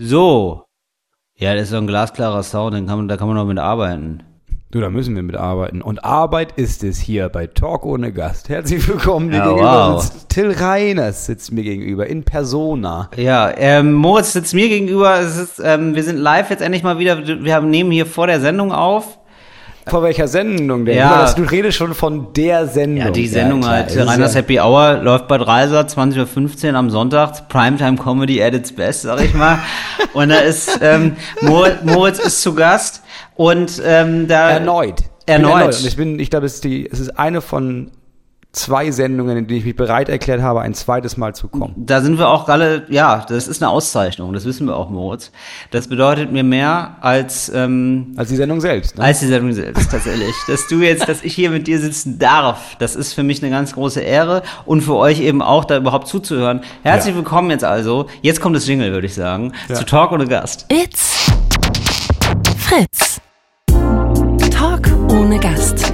So. Ja, das ist so ein glasklarer Sound, den kann man, da kann man noch mit arbeiten. Du, da müssen wir mitarbeiten. Und Arbeit ist es hier bei Talk ohne Gast. Herzlich willkommen. Mir Ja, gegenüber wow. sitzt Till Reiners sitzt mir gegenüber in Persona. Ja, ähm, Moritz sitzt mir gegenüber. Ist, ähm, wir sind live jetzt endlich mal wieder. Wir haben, nehmen hier vor der Sendung auf. Vor welcher Sendung denn? Ja. Du redest schon von der Sendung. Ja, die Sendung klar, halt. Reiners ja- Happy Hour läuft bei Dreisat, 20.15 Uhr am Sonntag. Primetime Comedy at its best, sag ich mal. Und da ist, ähm, Moritz, Moritz ist zu Gast. Und ähm, da. Erneut. Bin Erneut. Und ich bin, ich glaube, es ist die, es ist eine von zwei Sendungen, in denen ich mich bereit erklärt habe, ein zweites Mal zu kommen. Da sind wir auch alle, ja, das ist eine Auszeichnung, das wissen wir auch, Moritz. Das bedeutet mir mehr als, ähm, Als die Sendung selbst. Ne? als die Sendung selbst, tatsächlich. dass du jetzt, dass ich hier mit dir sitzen darf, das ist für mich eine ganz große Ehre und für euch eben auch, da überhaupt zuzuhören. Herzlich Ja. willkommen jetzt also, jetzt kommt das Jingle, würde ich sagen, Ja. zu Talk ohne Gast. It's Fritz. Talk ohne Gast.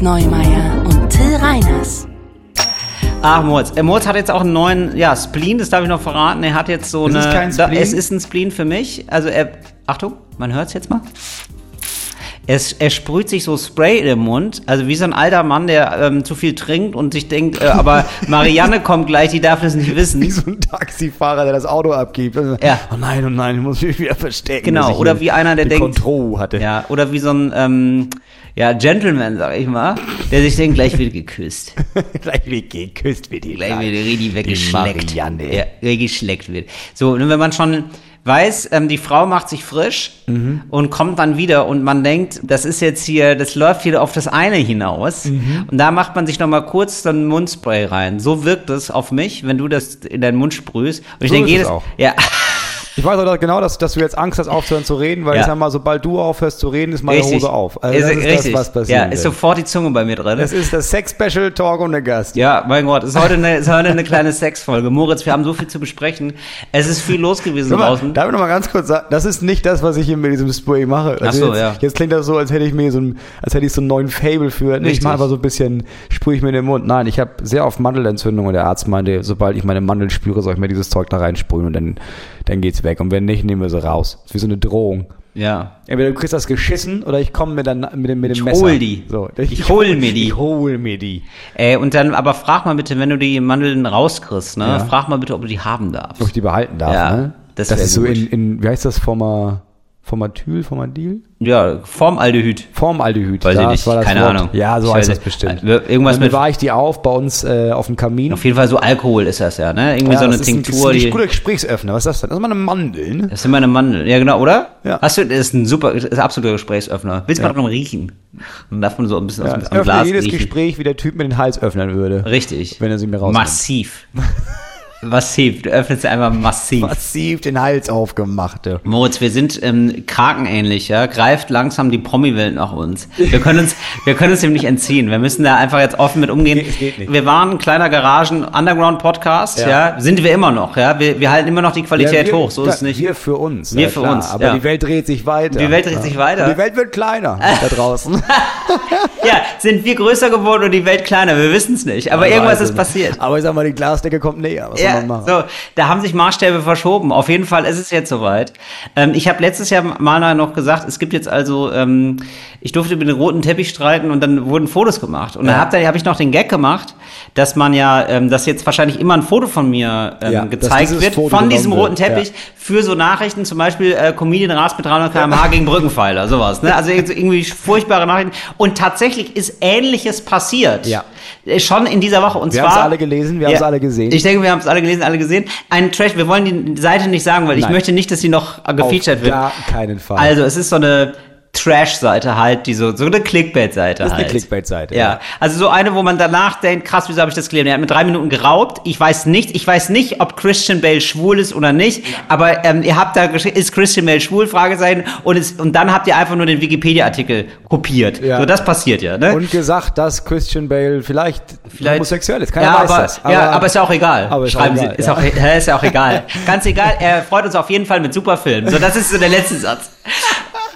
Moritz Neumeier und Till Reiners. Ach, Moritz. Äh, Moritz hat jetzt auch einen neuen, ja, Spleen, das darf ich noch verraten. Er hat jetzt so Es eine. ist kein Da, Spleen? es ist ein Spleen für mich. Also er. Achtung, man hört's jetzt mal. Es, er sprüht sich so Spray in den Mund, also wie so ein alter Mann, der ähm, zu viel trinkt und sich denkt, äh, aber Marianne kommt gleich, die darf das nicht wissen. Wie so ein Taxifahrer, der das Auto abgibt. Also, Ja. Oh nein, oh nein, ich muss mich wieder verstecken. Genau, oder wie einer, der denkt- Kontrolle hatte. Ja, oder wie so ein ähm, ja, Gentleman, sag ich mal, der sich denkt, gleich wird geküsst. Gleich wie geküsst wird die gleich wieder richtig weggeschleckt. Marianne. Ja, weggeschleckt wird. So, und wenn man schon weiß, ähm, die Frau macht sich frisch Mhm. und kommt dann wieder und man denkt, das ist jetzt hier, das läuft hier auf das eine hinaus. Mhm. Und da macht man sich nochmal kurz dann Mundspray rein. So wirkt es auf mich, wenn du das in deinen Mund sprühst. Und ich So denke, ist es jedes, auch. ja, Ich weiß auch genau, dass, dass du jetzt Angst hast, aufzuhören zu reden, weil Ja. ich sag mal, sobald du aufhörst zu reden, ist meine richtig. Hose auf. Also ist, das ist richtig. das, was passiert. ja, ist sofort die Zunge bei mir drin. das ist das Sex-Special Talk ohne Gast. Ja, mein Gott, ist heute eine, ist heute eine kleine Sexfolge. Moritz, wir haben so viel zu besprechen. Es ist viel los gewesen mal, draußen. darf ich noch mal ganz kurz sagen, das ist nicht das, was ich hier mit diesem Spray mache. Also Ach so, jetzt, ja. Jetzt klingt das so, als hätte ich mir so ein, als hätte ich so einen neuen Fable für. Nee, ich mache einfach so ein bisschen, sprühe ich mir in den Mund. Nein, ich habe sehr oft Mandelentzündung und der Arzt meinte, sobald ich meine Mandeln spüre, soll ich mir dieses Zeug da reinsprühen und dann, dann geht's weg. Und wenn nicht, nehmen wir sie raus. Das ist wie so eine Drohung. Ja. Entweder du kriegst das geschissen oder ich komme mit, der, mit dem, mit dem Ich Messer. hol die. So, Ich hol mir die. Ich hol mir die. Ey, und dann, aber frag mal bitte, wenn du die Mandeln rauskriegst, ne? Ja. Frag mal bitte, ob du die haben darfst. Ob ich die behalten darf, Ja, ne? das das ist so in, in, wie heißt das, Forma, Formatyl, Formadil? Ja, Formaldehyd. Formaldehyd. Weiß ich das nicht, war das keine Wort. Ahnung. Ja, so Ich heißt das bestimmt. Äh, Irgendwas Dann mit, bewahre ich die auf bei uns äh, auf dem Kamin. auf jeden Fall so Alkohol ist das ja, ne? Irgendwie Ja, so eine ist ein, Tinktur, das ist ein guter Gesprächsöffner. Was ist das denn? Das ist mal eine Mandel, das sind meine Mandeln. Ja, genau, oder? Ja. Hast du, das ist ein super, das ist ein absoluter Gesprächsöffner. Willst du Ja. mal noch riechen? Dann darf man so ein bisschen Ja, aus dem Glas jedes riechen. Gespräch, wie der Typ mit den Hals öffnen würde. Richtig. Wenn er sie mir rausnimmt. Massiv. massiv. Du öffnest einfach massiv. Massiv den Hals aufgemacht. Ja. Moritz, wir sind ähm, krakenähnlich, ja. Greift langsam die Promi-Welt nach uns. Wir können uns, wir können uns dem nicht entziehen. Wir müssen da einfach jetzt offen mit umgehen. Es geht nicht. Wir waren ein kleiner Garagen-Underground-Podcast, ja. Ja. Sind wir immer noch, ja. Wir, wir halten immer noch die Qualität Ja, wir- hoch, so ist es nicht. Wir für uns. Wir für klar. uns, Aber die Welt dreht sich weiter. Die Welt dreht sich weiter. Und die Welt wird kleiner da draußen. ja, sind wir größer geworden und die Welt kleiner? Wir wissen es nicht. Aber irgendwas Also, ist passiert. Aber ich sag mal, die Glasdecke kommt näher. Was soll Ja, man machen? so, da haben sich Maßstäbe verschoben. Auf jeden Fall ist es jetzt soweit. Ähm, ich habe letztes Jahr mal noch gesagt, es gibt jetzt also, ähm, ich durfte mit dem roten Teppich streiten und dann wurden Fotos gemacht. Und dann Ja. hab, da habe ich noch den Gag gemacht, dass man ja, ähm, dass jetzt wahrscheinlich immer ein Foto von mir ähm, Ja, gezeigt wird, Foto von diesem roten Teppich, ja. Für so Nachrichten, zum Beispiel äh, Comedian rast mit 300 km/h gegen Brückenpfeiler, sowas. Ne? Also irgendwie furchtbare Nachrichten. Und tatsächlich ist Ähnliches passiert. Ja. Äh, Schon in dieser Woche. Und Wir zwar, haben's alle gelesen, wir haben's alle gesehen. Ich denke, wir haben es alle gelesen, alle gesehen. Ein Trash, wir wollen die Seite nicht sagen, weil ich Nein. möchte nicht, dass sie noch äh, gefeatured Auf wird. gar keinen Fall. Also, es ist so eine Trash-Seite halt, die so, so eine Clickbait-Seite Das ist halt. eine Clickbait-Seite, Ja. ja. Also so eine, wo man danach denkt, krass, wieso habe ich das gelesen? Er hat mit drei Minuten geraubt. Ich weiß nicht, ich weiß nicht, ob Christian Bale schwul ist oder nicht, aber ähm, ihr habt da ist Christian Bale schwul? Fragezeichen. Und, es, und dann habt ihr einfach nur den Wikipedia-Artikel kopiert. Ja. So, das passiert ja, ne? Und gesagt, dass Christian Bale vielleicht, Vielleicht- homosexuell ist. Keiner ja, weiß aber, das. ja, aber ist ja auch egal. Aber ist auch Schreiben egal, Sie, ist, ja. auch, hä, ist ja auch egal. Ganz egal, er freut uns auf jeden Fall mit Superfilmen. So, das ist so der letzte Satz.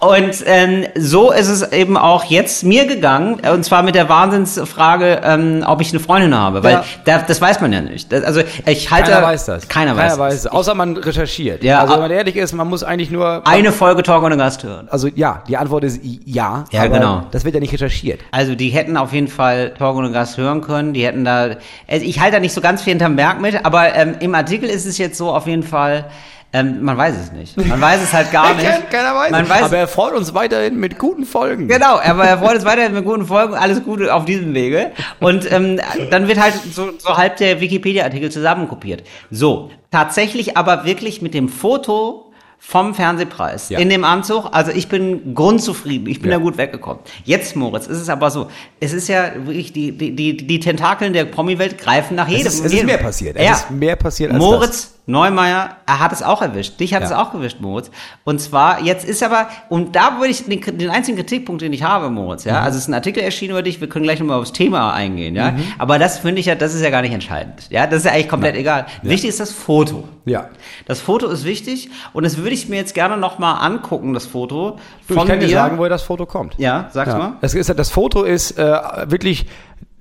Und ähm, so ist es eben auch jetzt mir gegangen, und zwar mit der Wahnsinnsfrage, ähm, ob ich eine Freundin habe, weil Ja. da, das weiß man ja nicht. Das, also ich halte, Keiner weiß das. Keiner weiß, weiß es. Außer man recherchiert. Ja, also wenn man ehrlich ist, man muss eigentlich nur. Eine Folge Talk ohne Gast hören. Also ja, die Antwort ist ja. Ja, genau. Das wird ja nicht recherchiert. Also die hätten auf jeden Fall Talk ohne Gast hören können. Die hätten da, also ich halte da nicht so ganz viel hinterm Berg mit, aber ähm, im Artikel ist es jetzt so auf jeden Fall. Ähm, man weiß es nicht. Man weiß es halt gar nicht. Keiner weiß. Man es. weiß, aber er freut uns weiterhin mit guten Folgen. Genau, aber er freut uns weiterhin mit guten Folgen, alles Gute auf diesem Wege. Und ähm, dann wird halt so, so halb der Wikipedia-Artikel zusammenkopiert. So, tatsächlich aber wirklich mit dem Foto vom Fernsehpreis Ja. in dem Anzug. Also ich bin grundzufrieden, ich bin Ja. da gut weggekommen. Jetzt, Moritz, ist es aber so, es ist ja wirklich, die, die, die, die Tentakeln der Promi-Welt greifen nach jedem. Es ist, es ist mehr passiert. Es Ja. ist mehr passiert als Moritz Neumeier, er hat es auch erwischt. Dich hat Ja. es auch erwischt, Moritz. Und zwar, jetzt ist aber, und da würde ich den, den einzigen Kritikpunkt, den ich habe, Moritz, ja, Mhm. also es ist ein Artikel erschienen über dich, wir können gleich nochmal aufs Thema eingehen, ja, Mhm. aber das finde ich ja, das ist ja gar nicht entscheidend, ja, das ist ja eigentlich komplett egal. Wichtig ist das Foto. das. Ja. Das Foto ist wichtig und das würde ich mir jetzt gerne nochmal angucken, das Foto Du, von ich kann dir. sagen, woher das Foto kommt. ja, sag's mal. Das, ist, das Foto ist äh, wirklich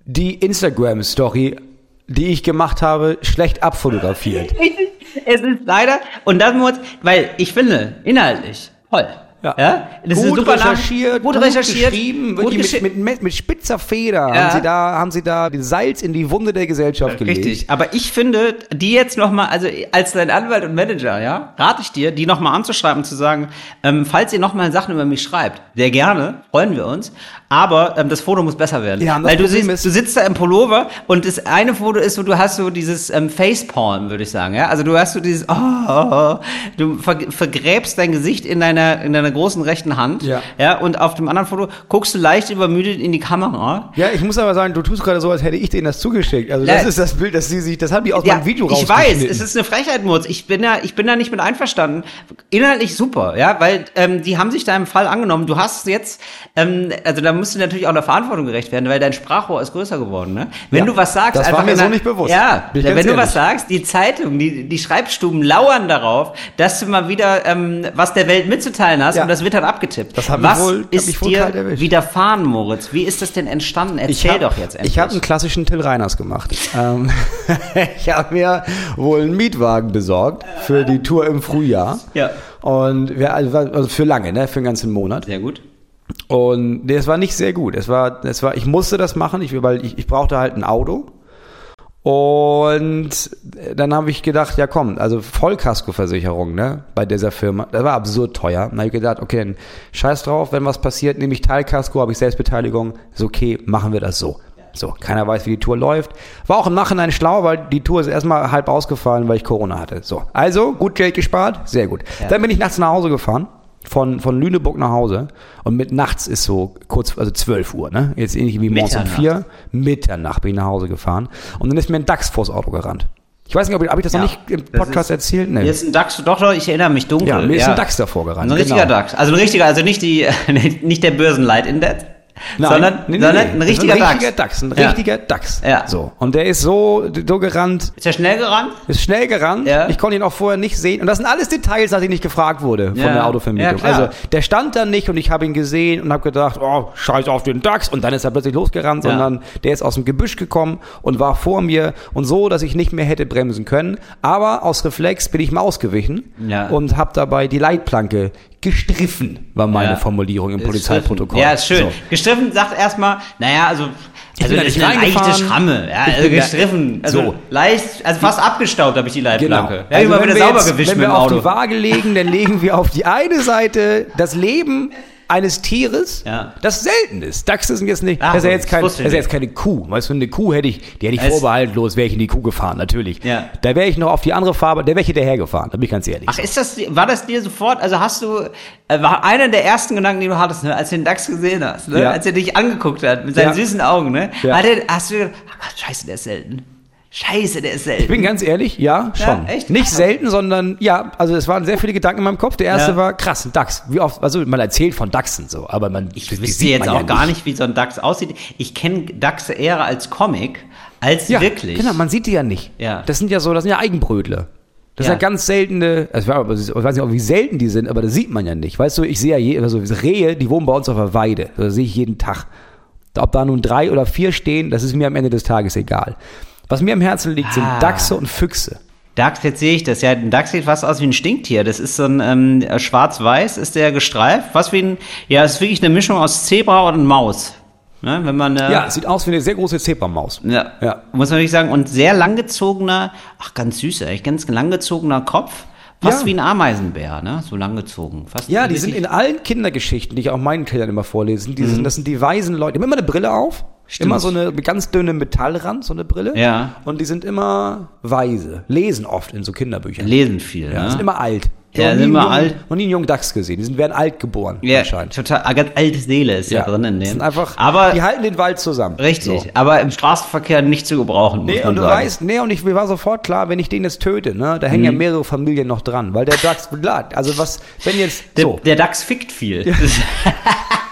die Instagram-Story, die ich gemacht habe, schlecht abfotografiert. Es ist leider, und das muss, weil ich finde, inhaltlich, toll. Ja. Das ist gut super nach- recherchiert, gut recherchiert, geschrieben, gut geschi- mit, mit, mit spitzer Feder Ja. haben sie da, haben sie da den Salz in die Wunde der Gesellschaft gelegt. Richtig, aber ich finde, die jetzt nochmal, also als dein Anwalt und Manager, ja, rate ich dir, die nochmal anzuschreiben und zu sagen, ähm, falls ihr nochmal Sachen über mich schreibt, sehr gerne, freuen wir uns, aber ähm, das Foto muss besser werden. Ja, Weil du, siehst, du sitzt da im Pullover und das eine Foto ist so, du hast so dieses ähm, Facepalm, würde ich sagen, ja, also du hast so dieses, oh, oh, oh. du ver vergräbst dein Gesicht in deiner, in deiner großen rechten Hand, Ja. ja, und auf dem anderen Foto guckst du leicht übermüdet in die Kamera, Ja, ich muss aber sagen, du tust gerade so, als hätte ich denen das zugeschickt. Also das Ja. ist das Bild, das sie sich, das haben die aus Ja, meinem Video ich weiß, es ist eine Frechheit, Murz. Ich bin da, ich bin da nicht mit einverstanden. Inhaltlich super, ja, weil ähm, die haben sich da im Fall angenommen. Du hast jetzt, ähm, also da musst du natürlich auch der Verantwortung gerecht werden, weil dein Sprachrohr ist größer geworden. Ne? Wenn Ja, du was sagst, das war einfach mir in so nicht bewusst. Ja, wenn du was sagst, die Zeitung, die, die Schreibstuben lauern darauf, dass du mal wieder ähm, was der Welt mitzuteilen hast Ja. und das wird dann abgetippt. Das was wohl- ist dir widerfahren, Moritz? Wie ist das denn entstanden? Erzähl hab- doch jetzt endlich. Ich habe einen klassischen Till Reiners gemacht. ähm, ich habe mir wohl einen Mietwagen besorgt für die Tour im Frühjahr. Ja. Und wir, also also für lange, ne, für einen ganzen Monat. Sehr gut. Und nee, es war nicht sehr gut. Es war, es war, ich musste das machen, ich, weil ich, ich brauchte halt ein Auto. Und dann habe ich gedacht, ja komm, also Vollkaskoversicherung, ne, bei dieser Firma, das war absurd teuer. Dann habe ich gedacht, okay, dann scheiß drauf, wenn was passiert, nehme ich Teilkasko, habe ich Selbstbeteiligung, ist okay, machen wir das so. So, keiner weiß, wie die Tour läuft. War auch im Nachhinein schlau, weil die Tour ist erstmal halb ausgefallen, weil ich Corona hatte. So, also gut Geld gespart, sehr gut. Dann bin ich nachts nach Hause gefahren von, von Lüneburg nach Hause und mit nachts ist so kurz, also 12 Uhr, ne? Jetzt ähnlich wie morgens um Mitternacht. vier. Mitternacht bin ich nach Hause gefahren und dann ist mir ein Dachs vors Auto gerannt. Ich weiß nicht, ob ich, hab ich das Ja, noch nicht im Podcast ist- erzählt? Mir Nee. ist ein Dachs, doch, doch, ich erinnere mich dunkel. Ja, mir ist ein Dachs davor gerannt. Ein richtiger genau. Dachs. Also ein richtiger, also nicht die, nicht der Börsenleitindex, Nein, sondern, nee, nee, sondern nee. ein richtiger, ein richtiger Dachs. Dachs. Ein Ja. richtiger Dachs. Ja. So. Und der ist so, so gerannt, Ist er schnell gerannt? ist schnell gerannt. Ja. Ich konnte ihn auch vorher nicht sehen. Und das sind alles Details, nach denen ich gefragt wurde von Ja. der Autovermietung. Ja, also der stand da nicht und ich habe ihn gesehen und habe gedacht, oh, scheiß auf den Dachs. Und dann ist er plötzlich losgerannt, sondern der ist aus dem Gebüsch gekommen und war vor mir und so, dass ich nicht mehr hätte bremsen können. Aber aus Reflex bin ich mal ausgewichen und habe dabei die Leitplanke gestriffen, war meine Ja. Formulierung im Ist Polizeiprotokoll. Ja, ist schön. So. Gestriffen sagt erstmal, naja, also, Ich also bin das nicht ist eine leichte. Schramme. Ja, Ich also bin gestriffen. Also So. leicht, also fast abgestaubt habe ich die Genau. Leitplanke. Ja, Also immer wenn wieder wir sauber jetzt, gewischt wenn mit wir dem auf Auto. die Waage legen, dann legen wir auf die eine Seite das Leben eines Tieres, Ja. das selten ist. Dachs ist jetzt nicht, Ach, das ist ja jetzt, kein, das ist jetzt keine Kuh. Weißt du, eine Kuh hätte ich, die hätte ich Es- vorbehaltlos, wäre ich in die Kuh gefahren, natürlich. Ja. Da wäre ich noch auf die andere Farbe, der wäre ich hinterher gefahren, da bin ich ganz ehrlich. Ach, ist das, war das dir sofort, also hast du, äh, war einer der ersten Gedanken, die du hattest, ne, als du den Dachs gesehen hast, ne, Ja. als er dich angeguckt hat, mit seinen süßen Augen, ne, hat er, hast du gedacht, ach Gott, scheiße, der ist selten. Scheiße, der ist selten. Ich bin ganz ehrlich, ja, schon. echt? Nicht selten, sondern ja, also es waren sehr viele Gedanken in meinem Kopf. Der erste Ja. war krass, ein Dachs. Wie oft, also man erzählt von Dachsen so, aber man Ich wüsste sieht jetzt auch ja gar nicht, wie so ein Dachs aussieht. Ich kenne Dachse eher als Comic, als Ja, wirklich. Genau, man sieht die ja nicht. Ja. Das sind ja so, das sind ja Eigenbrötler. Das Ja. sind ja ganz seltene, also ich weiß ich weiß nicht, auch wie selten die sind, aber das sieht man ja nicht. Weißt du, ich sehe ja je, also Rehe, die wohnen bei uns auf der Weide. Das sehe ich jeden Tag. Ob da nun drei oder vier stehen, das ist mir am Ende des Tages egal. Was mir am Herzen liegt, sind Ah. Dachse und Füchse. Dachs, jetzt sehe ich das. Ja, ein Dachs sieht fast aus wie ein Stinktier. Das ist so ein ähm, schwarz-weiß, ist der gestreift. Was wie ein, ja, es ist wirklich eine Mischung aus Zebra und Maus. Ne, wenn man, äh, Ja, sieht aus wie eine sehr große Zebramaus. ja, Ja. muss man wirklich sagen. Und sehr langgezogener, ach, ganz süß, eigentlich ganz langgezogener Kopf. Fast Ja. wie ein Ameisenbär, ne? So langgezogen. Fast Ja, die sind in allen Kindergeschichten, die ich auch meinen Kindern immer vorlese, die, sind, das sind die weisen Leute. Die haben immer eine Brille auf. Stimmt. Immer so eine ganz dünne Metallrand, so eine Brille. Ja. Und die sind immer weise. Lesen oft in so Kinderbüchern. lesen viel, Ja, ne? sind immer alt. Ja, sind immer jungen, alt. Noch nie einen jungen Dachs gesehen. Die sind, werden alt geboren, Ja, anscheinend. total, ah, ganz alte Seele ist ja, drin in dem. sind einfach, aber die halten den Wald zusammen. richtig, So. aber im Straßenverkehr nicht zu gebrauchen, muss Nee, man und du sagen. weißt, nee, und ich, mir war sofort klar, wenn ich den jetzt töte, ne, da hängen ja Mhm. mehrere Familien noch dran, weil der Dachs, also was, wenn jetzt, Der, so, der DAX fickt viel.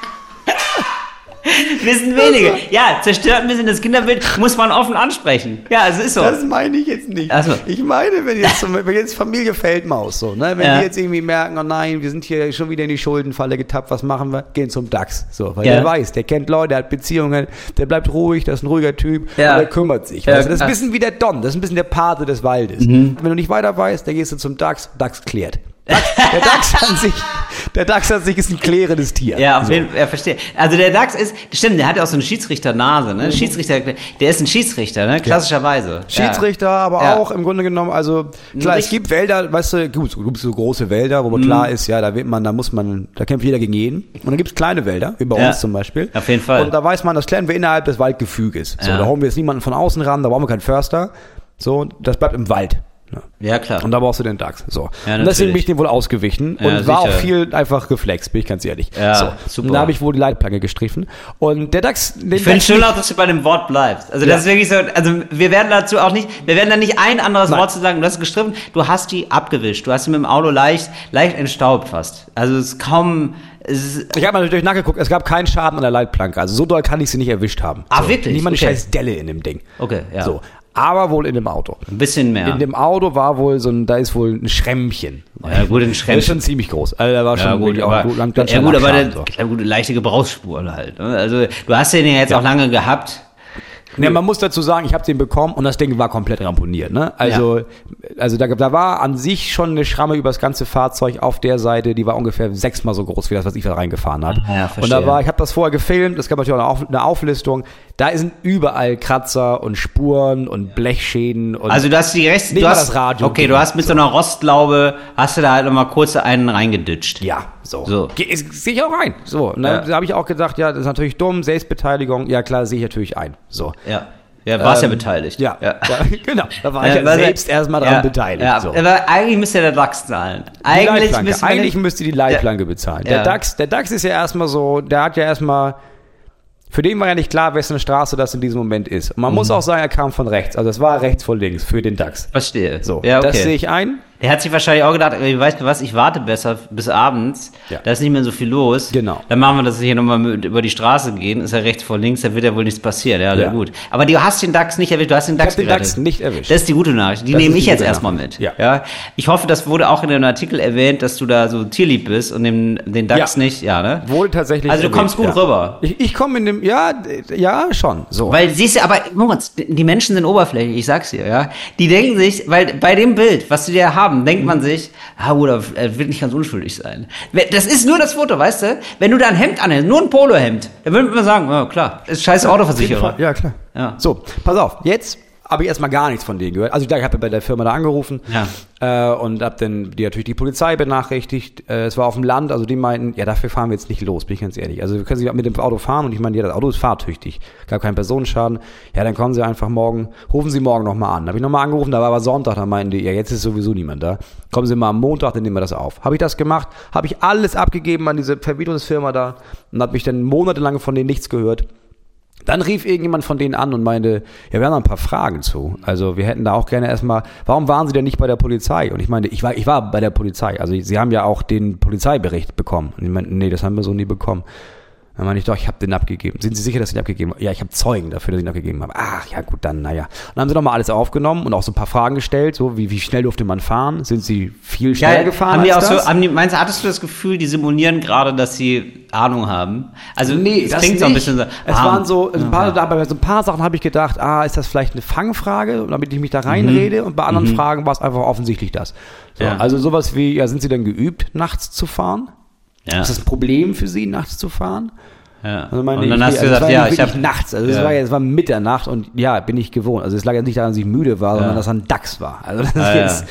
Wissen wenige. Ja, zerstört ein bisschen das Kinderbild, muss man offen ansprechen. Ja, es ist so. Das meine ich jetzt nicht. So. Ich meine, wenn jetzt, wenn jetzt Familie Feldmaus so, ne, wenn Ja. die jetzt irgendwie merken, oh nein, wir sind hier schon wieder in die Schuldenfalle getappt, was machen wir? Gehen zum DAX. So, weil Ja. der weiß, der kennt Leute, der hat Beziehungen, der bleibt ruhig, das ist ein ruhiger Typ, Ja. und der kümmert sich. Ja, du, das ist ein bisschen wie der Don, das ist ein bisschen der Pate des Waldes. Mhm. Wenn du nicht weiter weißt, dann gehst du zum DAX, DAX klärt. Der DAX an sich, der DAX an sich ist ein klärendes Tier. Ja, auf jeden Fall, ja, verstehe. Also der DAX ist, stimmt, der hat ja auch so eine Schiedsrichternase, ne? Schiedsrichter, der ist ein Schiedsrichter, ne? Klassischerweise. Schiedsrichter, aber Ja. auch im Grunde genommen, also klar, es Richt- gibt Wälder, weißt du, gut, es gibt so große Wälder, wo Mhm. man klar ist, ja, da wird man, da muss man, da kämpft jeder gegen jeden. Und dann gibt es kleine Wälder, wie bei Ja. uns zum Beispiel. Auf jeden Fall. Und da weiß man, das klären wir innerhalb des Waldgefüges. So, da holen wir jetzt niemanden von außen ran, da brauchen wir keinen Förster. So, das bleibt im Wald. Ja. Ja, klar. Und da brauchst du den DAX. So. Ja, und deswegen bin ich dem wohl ausgewichen Ja, und war auch viel einfach geflext, bin ich ganz ehrlich. Ja, so. super. Und da habe ich wohl die Leitplanke gestriffen. Und der DAX, den Ich finde schön auch, dass du bei dem Wort bleibst. Also Ja. das ist wirklich so, also wir werden dazu auch nicht, wir werden da nicht ein anderes Nein. Wort zu sagen. Du hast gestriffen, du hast die abgewischt. Du hast sie mit dem Auto leicht, leicht entstaubt fast. Also es ist kaum, Ich habe mal natürlich nachgeguckt, es gab keinen Schaden an der Leitplanke. Also so doll kann ich sie nicht erwischt haben. Ah, so. wirklich? Eine Okay. scheiß Delle in dem Ding. okay, ja. So. Aber wohl in dem Auto. Ein bisschen mehr. In dem Auto war wohl so ein, da ist wohl ein Schrämmchen. Ja, gut, ein Der ist Schrämmchen. schon ziemlich groß. Also der war ja, schon gut, aber, auch lang, ganz ja, gut, aber der, abschaden, so. ja, gut, leichte Gebrauchsspuren halt. ne? Also du hast den ja jetzt auch lange gehabt. Ja, man muss dazu sagen, ich habe den bekommen und das Ding war komplett ramponiert. Ne? Also, also da, da war an sich schon eine Schramme über das ganze Fahrzeug auf der Seite, die war ungefähr sechsmal so groß wie das, was ich da reingefahren habe. Ah, ja, und da war, ich habe das vorher gefilmt, es gab natürlich auch eine, Auf, eine Auflistung. Da sind überall Kratzer und Spuren und Blechschäden und Also du hast die Nicht du hast, das Radio okay, du hast mit so einer Rostlaube, hast du da halt nochmal kurz einen reingeditscht. Ja, so. So. Ge- Sehe ich auch ein. So, ne? Ja. da habe ich auch gedacht, ja, das ist natürlich dumm, Selbstbeteiligung. Ja, klar, sehe ich natürlich ein. So. Ja. Ja, warst ja Ähm, beteiligt. Ja, ja. ja. genau. Da war ich ja weil- selbst erstmal dran ja, beteiligt. Ja, so. aber eigentlich müsste der DAX zahlen. Eigentlich wir Eigentlich müsste die Leitplanke bezahlen. Der Ja. DAX, der DAX ist ja erstmal so, der hat ja erstmal, für den war ja nicht klar, wessen Straße das in diesem Moment ist. Und man Mhm. muss auch sagen, er kam von rechts. Also es war rechts vor links für den DAX. Verstehe. So, ja, okay. das sehe ich ein. Der hat sich wahrscheinlich auch gedacht, weißt du was, ich warte besser bis abends, Ja. da ist nicht mehr so viel los. Genau. Dann machen wir, wir hier nochmal über die Straße gehen, ist ja rechts vor links, da wird ja wohl nichts passieren. Ja, Ja. ja. gut. Aber du hast den DAX nicht erwischt, du hast den Ich DAX habe den gerettet. DAX nicht erwischt. Das ist die gute Nachricht. Die Das nehme ich jetzt erstmal mit. Ja. Ich hoffe, das wurde auch in dem Artikel erwähnt, dass du da so tierlieb bist und den, den DAX Ja. nicht, ja, ne? Wohl tatsächlich. Also du kommst gut ja. rüber. Ich, ich komme in dem, ja, ja, schon. So. Weil siehst du, aber Moritz, die Menschen sind oberflächlich, ich sag's dir, ja. Die denken sich, weil bei dem Bild, was sie da haben, denkt man sich, ah, oder er wird nicht ganz unschuldig sein. Das ist nur das Foto, weißt du? Wenn du da ein Hemd anhältst, nur ein Polohemd, dann würde man sagen, ja klar, ist scheiß Autoversicherer. Ja, klar. Ja. So, pass auf, jetzt habe ich erstmal gar nichts von denen gehört. Also ich habe bei der Firma da angerufen äh, und habe dann die natürlich die Polizei benachrichtigt. Äh, es war auf dem Land, also die meinten, ja, dafür fahren wir jetzt nicht los, bin ich ganz ehrlich. Also wir können Sie mit dem Auto fahren und ich meine, ja, das Auto ist fahrtüchtig, gab keinen Personenschaden. Ja, dann kommen Sie einfach morgen, rufen Sie morgen nochmal an. Habe ich nochmal angerufen, da war aber Sonntag, da meinten die, ja, jetzt ist sowieso niemand da. Kommen Sie mal am Montag, dann nehmen wir das auf. Habe ich das gemacht, habe ich alles abgegeben an diese Vermietungsfirma da und habe mich dann monatelang von denen nichts gehört. Dann rief irgendjemand von denen an und meinte, ja, wir haben da ein paar Fragen zu. Also wir hätten da auch gerne erstmal, warum waren Sie denn nicht bei der Polizei? Und ich meinte, ich war, ich war bei der Polizei. Also Sie haben ja auch den Polizeibericht bekommen. Und ich meinte, nee, das haben wir so nie bekommen. Dann meine ich, doch, ich habe den abgegeben. Sind Sie sicher, dass Sie den abgegeben haben? Ja, ich habe Zeugen dafür, dass ich den abgegeben habe. Ach, ja gut, dann, naja. Und dann haben sie nochmal alles aufgenommen und auch so ein paar Fragen gestellt, so wie, wie schnell durfte man fahren? Sind Sie viel schneller gefahren haben die auch als so, das? haben die, meinst du, hattest du das Gefühl, die simulieren gerade, dass sie Ahnung haben? Also, Nee, es das klingt so ein bisschen so. Es ah, waren so, ein paar, da- bei so ein paar Sachen habe ich gedacht, ah, ist das vielleicht eine Fangfrage, damit ich mich da reinrede? Und bei anderen Fragen war es einfach offensichtlich das. So, Mhm. Ja. Also sowas wie, ja, sind Sie denn geübt, nachts zu fahren? Ja, Ist das ein Problem für Sie, nachts zu fahren? ja. Also meine, Und dann ich, hast du es gesagt, ja, ich habe nachts, also es Ja. war ja, es war Mitternacht und ja, bin ich gewohnt. Also es lag ja nicht daran, dass ich müde war, sondern dass er ein Dachs war. Also das Ah, ja. jetzt,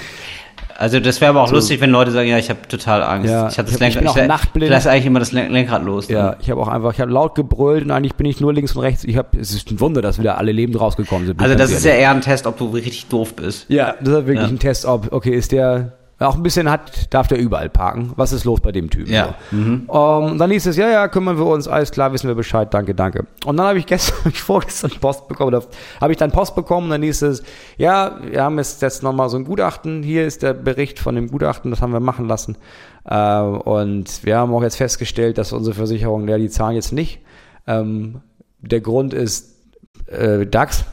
Also das wäre aber auch lustig, wenn Leute sagen, ja, ich habe total Angst. Ja, ich habe ich das hab- ich bin Lenkrad. auch Ich, nachtblind. ich lasse eigentlich immer das Len- Lenkrad los. ne? ja, ich habe auch einfach, ich habe laut gebrüllt und eigentlich bin ich nur links und rechts. Ich habe, es ist ein Wunder, dass wieder alle lebend rausgekommen sind. bin Also das ist ja eher ein Test, ob du richtig doof bist. Ja, das ist wirklich Ja. ein Test, ob, okay, ist der, auch ein bisschen hat, darf der überall parken. Was ist los bei dem Typen? Ja. Mhm. Um, dann hieß es, ja, ja, kümmern wir uns, alles klar, wissen wir Bescheid, danke, danke. Und dann habe ich gestern, ich vorgestern Post bekommen, oder habe ich dann Post bekommen, dann hieß es, ja, wir haben jetzt, jetzt nochmal so ein Gutachten, hier ist der Bericht von dem Gutachten, das haben wir machen lassen. Äh, und wir haben auch jetzt festgestellt, dass unsere Versicherung, ja, die zahlen jetzt nicht. Ähm, der Grund ist äh, DAX.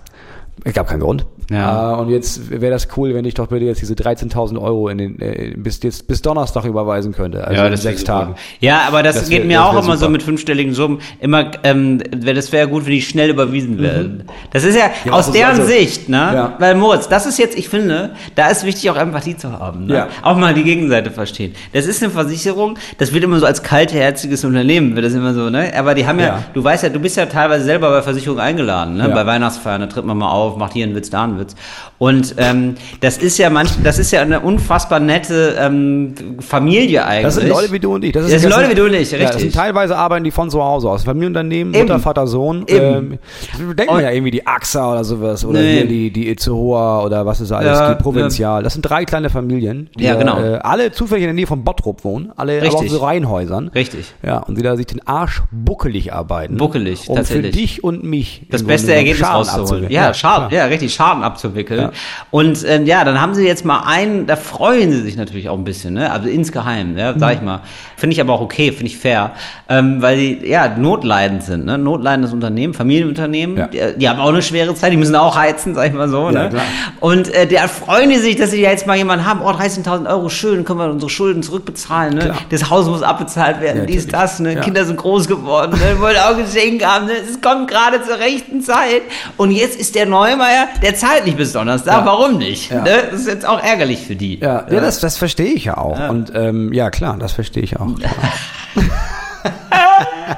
Es gab keinen Grund. Ja. Äh, und jetzt wäre das cool, wenn ich doch bitte jetzt diese 13.000 Euro in den, äh, bis, jetzt, bis Donnerstag überweisen könnte. Also in wär sechs. Tagen. Ja, aber das, Das geht wär- mir das auch immer so super. mit fünfstelligen Summen. Immer, ähm, wär- das wäre gut, wenn die schnell überwiesen werden. Das ist ja, Ja, aus deren also- Sicht, ne? Ja. Weil Moritz, das ist jetzt, ich finde, da ist wichtig auch Empathie zu haben. Ne? Ja. Auch mal die Gegenseite verstehen. Das ist eine Versicherung, das wird immer so als kaltherziges Unternehmen, wird das immer so, ne? Aber die haben ja, Ja. du weißt ja, du bist ja teilweise selber bei Versicherungen eingeladen, ne? Ja. Bei Weihnachtsfeiern, da tritt man mal auf, macht hier einen Witz, da einen Witz. Und ähm, das ist ja manch, das ist ja eine unfassbar nette ähm, Familie eigentlich. Das sind Leute wie du und ich. Das sind das Leute wie du und ich, Ja, das sind richtig. teilweise arbeiten die von zu Hause aus. Familienunternehmen, Eben. Mutter, Vater, Sohn. Eben. Ähm, denkt man ja irgendwie die AXA oder sowas. Oder Nee. hier die, die Itzehoa oder was ist alles, Ja, die Provinzial. Das sind drei kleine Familien, die Ja, genau. äh, alle zufällig in der Nähe von Bottrop wohnen. Alle aber auch Richtig. so Reihenhäusern. Richtig. Ja, und die da sich den Arsch buckelig arbeiten. Buckelig, um tatsächlich. für dich und mich das beste Ergebnis rauszuholen. Ja, Schaden, ja, richtig, Schaden abzuwickeln. Ja. Und ähm, ja, dann haben sie jetzt mal einen, da freuen sie sich natürlich auch ein bisschen, ne? Also insgeheim, ja, sag ich mal. Finde ich aber auch okay, finde ich fair. Ähm, weil die ja notleidend sind, ne? Notleidendes Unternehmen, Familienunternehmen, Ja. die, die haben auch eine schwere Zeit, die müssen auch heizen, sag ich mal so. Ja, ne? klar. Und äh, da freuen die sich, dass sie jetzt mal jemanden haben, oh, 13.000 Euro, schön, können wir unsere Schulden zurückbezahlen, ne? Klar. Das Haus muss abbezahlt werden, Ja, dies, das, ne? Kinder sind groß geworden, ne? wollen auch Geschenke haben, ne? Es kommt gerade zur rechten Zeit. Und jetzt ist der Neumeier, der zahlt nicht bis Donnerstag, Ja. warum nicht? Ja. Ne? Das ist jetzt auch ärgerlich für die. Ja, ja, das, das verstehe ich ja auch. Und ähm, ja, klar, das verstehe ich auch.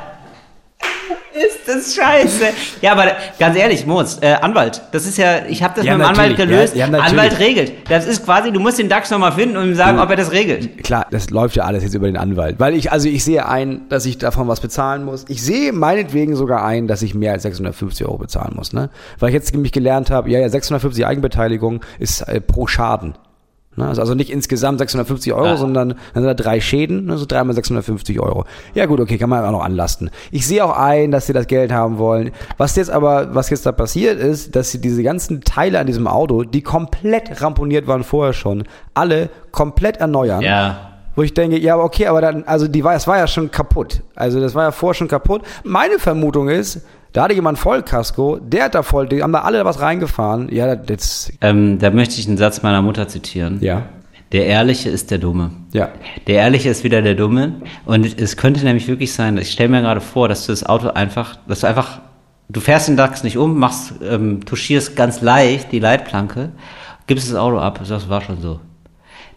Ist das scheiße. Ja, aber ganz ehrlich, Moritz, äh, Anwalt, das ist ja, ich habe das Ja, mit dem Anwalt gelöst. ja, ja. Anwalt regelt. Das ist quasi, du musst den DAX nochmal finden und ihm sagen, ob er das regelt. Klar, das läuft ja alles jetzt über den Anwalt. Weil ich, also ich sehe ein, dass ich davon was bezahlen muss. Ich sehe meinetwegen sogar ein, dass ich mehr als 650 Euro bezahlen muss, ne? Weil ich jetzt nämlich gelernt habe, ja, ja, 650 Eigenbeteiligung ist äh, pro Schaden. Ne? Also also nicht insgesamt 650 Euro, Ah. sondern dann sind da drei Schäden, ne? so dreimal 650 Euro. Ja gut, okay, kann man auch noch anlasten. Ich sehe auch ein, dass sie das Geld haben wollen. Was jetzt aber, was jetzt da passiert ist, dass sie diese ganzen Teile an diesem Auto, die komplett ramponiert waren vorher schon, alle komplett erneuern. Ja. Wo ich denke, ja, okay, aber dann, also die war, es war ja schon kaputt. Also das war ja vorher schon kaputt. Meine Vermutung ist, da hatte jemand Vollkasko, der hat da voll, die haben da alle was reingefahren. Ja, jetzt, Ähm, da möchte ich einen Satz meiner Mutter zitieren. ja, Der Ehrliche ist der Dumme. ja. Der Ehrliche ist wieder der Dumme. Und es könnte nämlich wirklich sein, ich stelle mir gerade vor, dass du das Auto einfach, dass du einfach, du fährst den DAX nicht um, machst, ähm, touchierst ganz leicht die Leitplanke, gibst das Auto ab, das war schon so.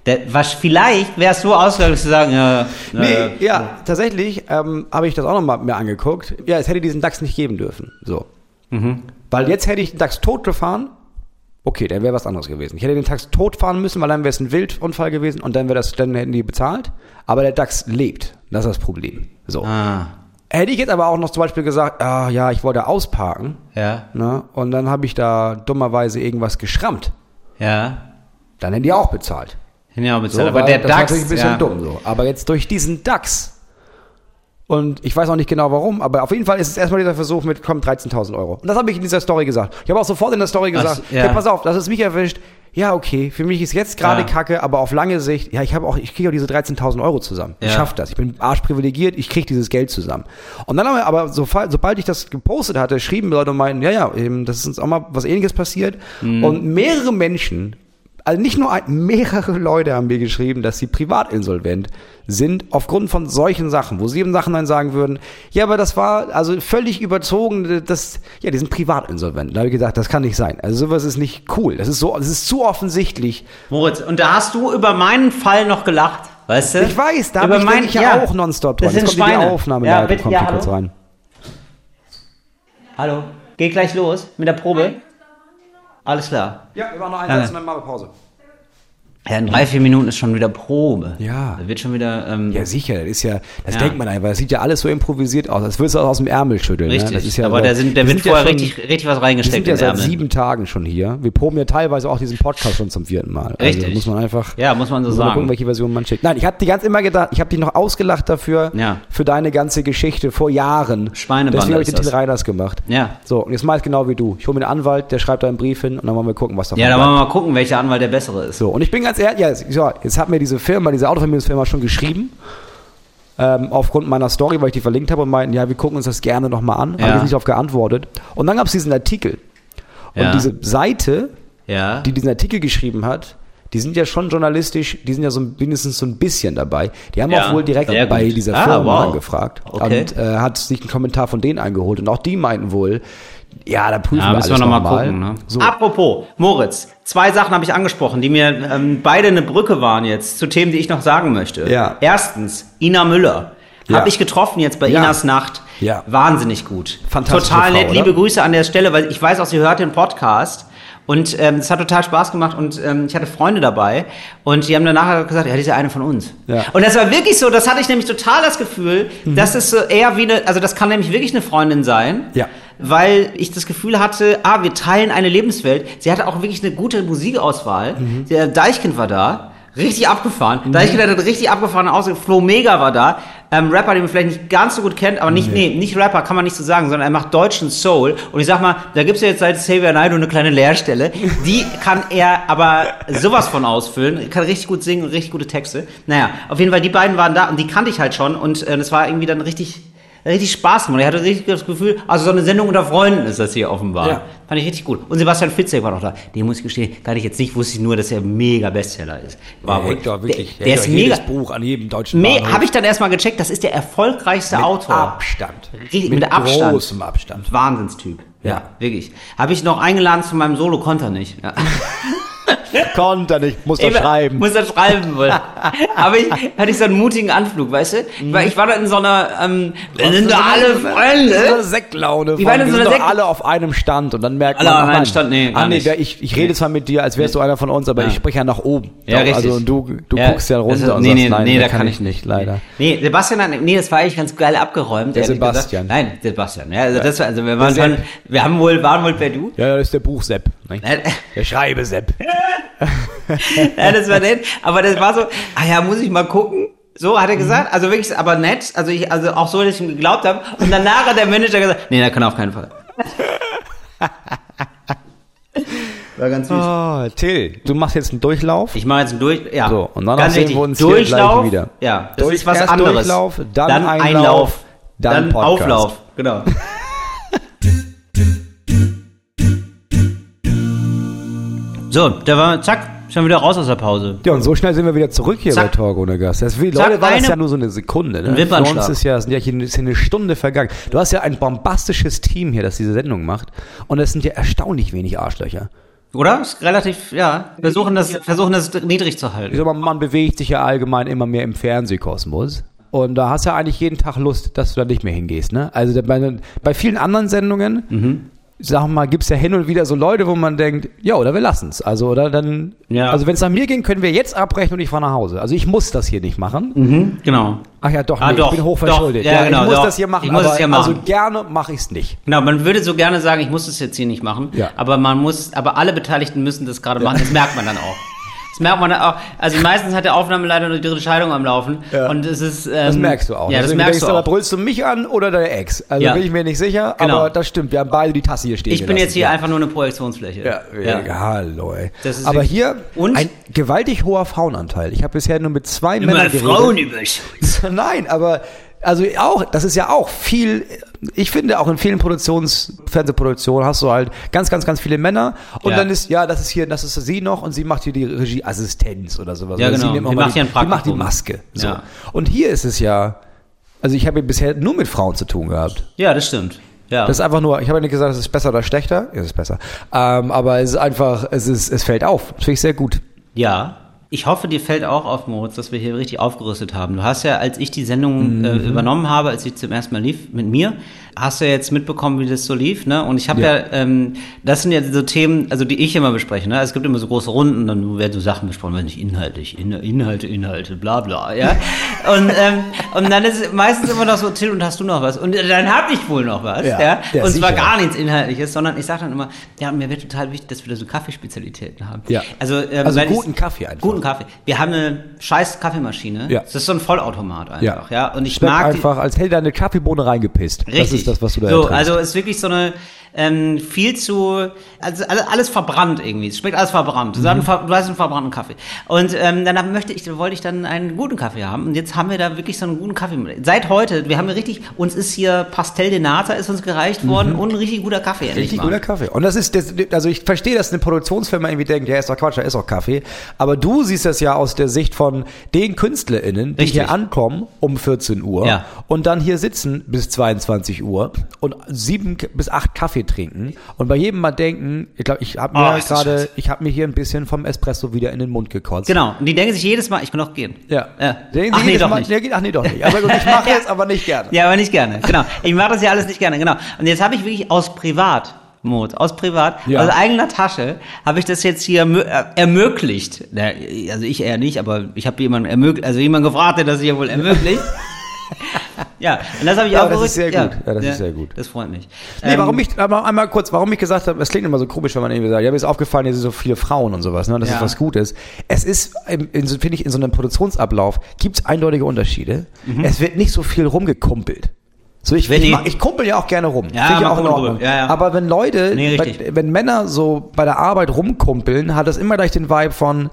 Der, was, vielleicht wäre es so ausgegangen, du sagen, ja, Nee, äh, ja, tatsächlich ähm, habe ich das auch nochmal mir angeguckt. Ja, es hätte diesen DAX nicht geben dürfen. So. Weil jetzt hätte ich den DAX tot gefahren. Okay, dann wäre was anderes gewesen. Ich hätte den DAX tot fahren müssen, weil dann wäre es ein Wildunfall gewesen und dann wäre das, dann hätten die bezahlt. Aber der DAX lebt. Das ist das Problem. So. ah, Hätte ich jetzt aber auch noch zum Beispiel gesagt, ah, ja, ich wollte ausparken, ja, ne, und dann habe ich da dummerweise irgendwas geschrammt, ja. dann hätten die auch bezahlt. Ja, So, bezahlt. aber der das DAX, natürlich ein bisschen ja. dumm so. Aber jetzt durch diesen DAX Und ich weiß auch nicht genau warum, aber auf jeden Fall ist es erstmal dieser Versuch mit, komm, 13.000 Euro. Und das habe ich in dieser Story gesagt. Ich habe auch sofort in der Story gesagt, ja. hey, pass auf, das ist mich erwischt. Ja, okay, für mich ist jetzt gerade Ja. Kacke, aber auf lange Sicht, ja, ich habe auch, ich kriege auch diese 13.000 Euro zusammen. Ich Ja. schaff das. Ich bin arschprivilegiert, ich kriege dieses Geld zusammen. Und dann haben wir aber, so, sobald ich das gepostet hatte, schrieben Leute und meinten, ja, ja, eben, das ist uns auch mal was ähnliches passiert. Mhm. Und mehrere Menschen, also nicht nur ein, mehrere Leute haben mir geschrieben, dass sie privatinsolvent sind aufgrund von solchen Sachen, wo sie im Nachhinein sagen würden, ja, aber das war also völlig überzogen, das, ja, die sind privatinsolvent. Da habe ich gesagt, das kann nicht sein. Also sowas ist nicht cool. Das ist so, das ist zu offensichtlich. Moritz, und da hast du über meinen Fall noch gelacht, weißt du? Ich weiß, da habe ich, mein- ich ja, ja. auch nonstop Das dran. Jetzt sind kommt hier die. Aufnahme, Ja, bitte, kommt ja, hier kurz hallo. rein. Hallo, geht gleich los mit der Probe. Alles klar. Ja, wir machen noch einen. Satz und dann machen wir Pause. Ja, in drei, vier Minuten ist schon wieder Probe. Ja. Da wird schon wieder. Ähm, Ja, sicher, das ist ja, das Ja. denkt man einfach, das sieht ja alles so improvisiert aus, als würdest du aus dem Ärmel schütteln. richtig. Ne? Das ist ja aber so, da, sind, da wir wird vorher schon- richtig, richtig was Wir reingesteckt sind ja seit Ärmel. sieben Tagen schon hier. Wir proben ja teilweise auch diesen Podcast schon zum vierten Mal. Richtig. Also muss man einfach. Ja, muss man so muss sagen. gucken, welche Version man schickt. Nein, ich habe die ganz immer gedacht, ich habe dich noch ausgelacht dafür, Ja. für deine ganze Geschichte vor Jahren. Schweinebande Deswegen habe ich den Till das. Reiners gemacht. Ja. So, und jetzt ich genau wie du. Ich hole mir einen Anwalt, der schreibt da einen Brief hin und dann wollen wir gucken, was davon Ja, da bleibt. wollen wir mal gucken, welcher Anwalt der bessere ist. So, und ich bin ganz ehrlich, ja, so, jetzt hat mir diese Firma, diese Autovermögensfirma schon geschrieben, ähm, aufgrund meiner Story, weil ich die verlinkt habe und meinten, ja, wir gucken uns das gerne nochmal an. Ja. Habe ich nicht darauf geantwortet. Und dann gab es diesen Artikel. Und Ja. diese Seite, Ja. die diesen Artikel geschrieben hat, die sind ja schon journalistisch, die sind ja so mindestens so ein bisschen dabei. Die haben Ja, auch wohl direkt bei dieser Ah, Firma wow. angefragt Okay. und äh, hat sich einen Kommentar von denen eingeholt. Und auch die meinten wohl, ja, da prüfen Ja, wir müssen alles wir nochmal noch mal. gucken. Ne? So. Apropos, Moritz, zwei Sachen habe ich angesprochen, die mir ähm, beide eine Brücke waren jetzt zu Themen, die ich noch sagen möchte. Ja. Erstens, Ina Müller. Ja. Habe ich getroffen jetzt bei Ja. Inas Nacht. Ja. Wahnsinnig gut. Fantastische Total Frau, nett. oder? Liebe Grüße an der Stelle, weil ich weiß auch, sie hört den Podcast. Und ähm, es hat total Spaß gemacht und ähm, ich hatte Freunde dabei und die haben dann nachher gesagt, ja, die ist ja eine von uns. Ja. Mhm. Und das war wirklich so, das hatte ich nämlich total das Gefühl, dass es so eher wie eine, also das kann nämlich wirklich eine Freundin sein Ja. Weil ich das Gefühl hatte, ah, wir teilen eine Lebenswelt. Sie hatte auch wirklich eine gute Musikauswahl. Mhm. Der Deichkind war da, richtig abgefahren. Deichkind hatte richtig abgefahren Auswahl. Flo Mega war da. Ähm, Rapper, den man vielleicht nicht ganz so gut kennt, aber nicht, nee. nicht Rapper, kann man nicht so sagen, sondern er macht deutschen Soul. Und ich sag mal, da gibt's ja jetzt seit Xavier Naidoo eine kleine Leerstelle. Die kann er aber sowas von ausfüllen. Kann richtig gut singen und richtig gute Texte. Naja, auf jeden Fall, die beiden waren da und die kannte ich halt schon und äh, das war irgendwie dann richtig richtig Spaß gemacht. Ich hatte richtig das Gefühl, also so eine Sendung unter Freunden ist das hier offenbar. Ja. Fand ich richtig gut. Und Sebastian Fitzek war noch da. Den muss ich gestehen, kann ich jetzt nicht, wusste ich nur, dass er mega Bestseller ist. War Der wohl. doch wirklich, der, der ist mega. Buch an jedem deutschen Me. Habe ich dann erstmal gecheckt, das ist der erfolgreichste Mit Autor. Abstand. Richtig, mit Abstand. großem Abstand. Wahnsinnstyp. Ja, Ja. wirklich. Habe ich noch eingeladen zu meinem Solo, konnte er nicht. Ja. Konnte nicht, muss doch Eben, schreiben. Muss er schreiben wohl. Aber ich hatte ich so einen mutigen Anflug, weißt du? Mhm. Weil ich war da in so einer, ähm, wir sind da alle Freunde. So eine Sektlaune. In so sind einer doch Sekt- alle auf einem Stand und dann merkt Alle man, auf ach einem Stand? Nee, gar ah, nee, nicht. ich, ich rede zwar mit dir, als wärst du einer von uns, aber Ja. ich spreche ja nach oben. Ja, Doch, richtig. Also und du, du Ja, guckst ja runter ist- und nee, sagst, nee, nein, nee, da da kann, kann ich nicht, leider. Nee, Sebastian hat, nee, das war eigentlich ganz geil abgeräumt. Der Sebastian. Gesagt. Nein, Sebastian. Ja, also das war, also wir waren wir haben wohl, waren wohl per Du. Ja, das ist der Buchsepp. Ne? Nein, Der Schreibesepp. ja, das war nett. Aber das war so, ah ja, muss ich mal gucken. So hat er gesagt, also wirklich, aber nett, also ich, also auch so, dass ich ihm geglaubt habe. Und danach hat der Manager gesagt, nee, der kann auf keinen Fall. War ganz süß. Oh, Till, du machst jetzt einen Durchlauf. Ich mache jetzt einen Durch, ja. So, und dann ganz sehen wir uns hier Durchlauf, gleich wieder. Ja, das Durch- ist was erst anderes. Durchlauf, dann Einlauf, Einlauf, dann dann, Podcast. Auflauf. Genau. so, da war, zack, schon wieder raus aus der Pause. Ja, und so schnell sind wir wieder zurück hier Zack. bei Talk ohne Gast. Das, für die Zack, Leute war das eine- ja nur so eine Sekunde. Ne? Ein Für Wimpernschlag. uns ist ja, sind ja hier, ist ja eine Stunde vergangen. Du hast ja ein bombastisches Team hier, das diese Sendung macht. Und es sind ja erstaunlich wenig Arschlöcher. Oder? Ist relativ, ja. Versuchen das, versuchen das niedrig zu Ich halten. sag mal, man bewegt sich ja allgemein immer mehr im Fernsehkosmos. Und da hast du ja eigentlich jeden Tag Lust, dass du da nicht mehr hingehst. Ne? Also da- bei, bei vielen anderen Sendungen, Mhm. sag mal, gibt's ja hin und wieder so Leute, wo man denkt, ja, oder wir lassen's. Also, oder dann, Ja. also wenn es nach mir ging, können wir jetzt abbrechen und ich fahre nach Hause. Also ich muss das hier nicht machen. Mhm, genau. Ach ja, doch, Ah, nee, doch, ich bin hochverschuldet. doch, ja, genau, ich muss doch. das hier machen, Ich muss aber es hier machen. also gerne mache ich's nicht. Genau, man würde so gerne sagen, ich muss das jetzt hier nicht machen, Ja. aber man muss, aber alle Beteiligten müssen das gerade machen, das merkt man dann auch. Das merkt man auch. Also meistens hat der Aufnahmeleiter nur die dritte Scheidung am Laufen. Ja. Und es ist. Ähm, Das merkst du auch. Ja, das Deswegen merkst denkst du aber, auch. brüllst du mich an oder deine Ex? Also Ja. bin ich mir nicht sicher, Genau. aber das stimmt. Wir haben beide die Tasse hier stehen Ich bin gelassen. jetzt hier ja. einfach nur eine Projektionsfläche. Ja, ja. hallo, ey. Das ist Aber hier Und? ein gewaltig hoher Frauenanteil. Ich habe bisher nur mit zwei Männern geredet. Frauen übrig. Nein, aber also auch, das ist ja auch viel, ich finde auch in vielen Produktions, Fernsehproduktionen hast du halt ganz, ganz, ganz viele Männer und Ja. dann ist, ja, das ist hier, das ist sie noch und sie macht hier die Regieassistenz oder sowas. Ja, Oder genau. Sie nimmt Die macht die, hier ein die macht die. Maske. So. Ja. Und hier ist es ja, also ich habe ja bisher nur mit Frauen zu tun gehabt. Ja, das stimmt. Ja. Das ist einfach nur, ich habe ja nicht gesagt, es ist besser oder schlechter. Ja, es ist besser. Ähm, aber es ist einfach, es ist, es fällt auf. Das finde ich sehr gut. Ja. Ich hoffe, dir fällt auch auf, Moritz, dass wir hier richtig aufgerüstet haben. Du hast ja, als ich die Sendung äh, Mhm. übernommen habe, als ich zum ersten Mal lief mit mir, hast du ja jetzt mitbekommen, wie das so lief, ne? Und ich habe ja, Ja. ähm, das sind ja so Themen, also die ich immer bespreche, ne? Es gibt immer so große Runden, dann werden so Sachen besprochen, wenn nicht inhaltlich, in, Inhalte, Inhalte, bla bla, ja. und, ähm, und dann ist meistens immer noch so, Till, und hast du noch was? Und dann habe ich wohl noch was, ja. Ja, ja, und zwar sicher. gar nichts Inhaltliches, sondern ich sage dann immer, ja, mir wird total wichtig, dass wir da so Kaffeespezialitäten haben. Ja. Also, ähm, Also guten Kaffee einfach. Guten Kaffee. Wir haben eine scheiß Kaffeemaschine. Ja. Das ist so ein Vollautomat einfach, ja. Und ich Schmeckt mag einfach, als hätte da eine Kaffeebohne reingepisst. Richtig. Das ist das, was du da So, ertrinkst. also ist wirklich so eine ähm, viel zu, also alles, alles verbrannt irgendwie. Es schmeckt alles verbrannt. Du, hast einen, ver- du hast einen verbrannten Kaffee. Und ähm, dann möchte ich, wollte ich dann einen guten Kaffee haben. Und jetzt haben wir da wirklich so einen guten Kaffee. Seit heute, wir haben hier richtig, uns ist hier Pastel de Nata ist uns gereicht worden und ein richtig guter Kaffee. Mhm. Richtig guter Kaffee. Und das ist, das, also ich verstehe, dass eine Produktionsfirma irgendwie denkt, ja, ist doch Quatsch, da ist doch Kaffee. Aber du siehst das ja aus der Sicht von den KünstlerInnen, die Richtig. hier ankommen um 14 Uhr Ja. und dann hier sitzen bis 22 Uhr und sieben bis acht Kaffee trinken und bei jedem mal denken, ich glaube, ich habe Oh, mir das gerade, ich habe mir hier ein bisschen vom Espresso wieder in den Mund gekotzt. Genau. Und die denken sich jedes Mal, ich kann auch gehen. Ja. ja. Denken Ach Sie nee, jedes doch Mal- nicht. Ach nee, doch nicht. Aber gut, ich mache es aber nicht gerne. Ja, aber nicht gerne. Genau. Ich mache das ja alles nicht gerne. Genau. Und jetzt habe ich wirklich aus Privat. Mode, aus Privat, Ja. aus eigener Tasche, habe ich das jetzt hier äh, ermöglicht. Also ich eher nicht, aber ich habe jemanden ermöglicht, also jemand gefragt, der das hier wohl ermöglicht. ja, und das habe ich Ja, auch das ist sehr gut. Ja, das ist sehr gut. Das freut mich. Nee, Ähm, warum ich, aber einmal kurz, warum ich gesagt habe, es klingt immer so komisch, wenn man irgendwie sagt, ja, mir ist aufgefallen, hier sind so viele Frauen und sowas, ne, das Ja. ist was Gutes. Es ist, so- finde ich, in so einem Produktionsablauf gibt es eindeutige Unterschiede. Es wird nicht so viel rumgekumpelt. So, ich, Wenn ich, ich kumpel ja auch gerne rum. Ja, ich auch in Ordnung. Ja, ja. Aber wenn Leute, Nee, bei, wenn Männer so bei der Arbeit rumkumpeln, hat das immer gleich den Vibe von,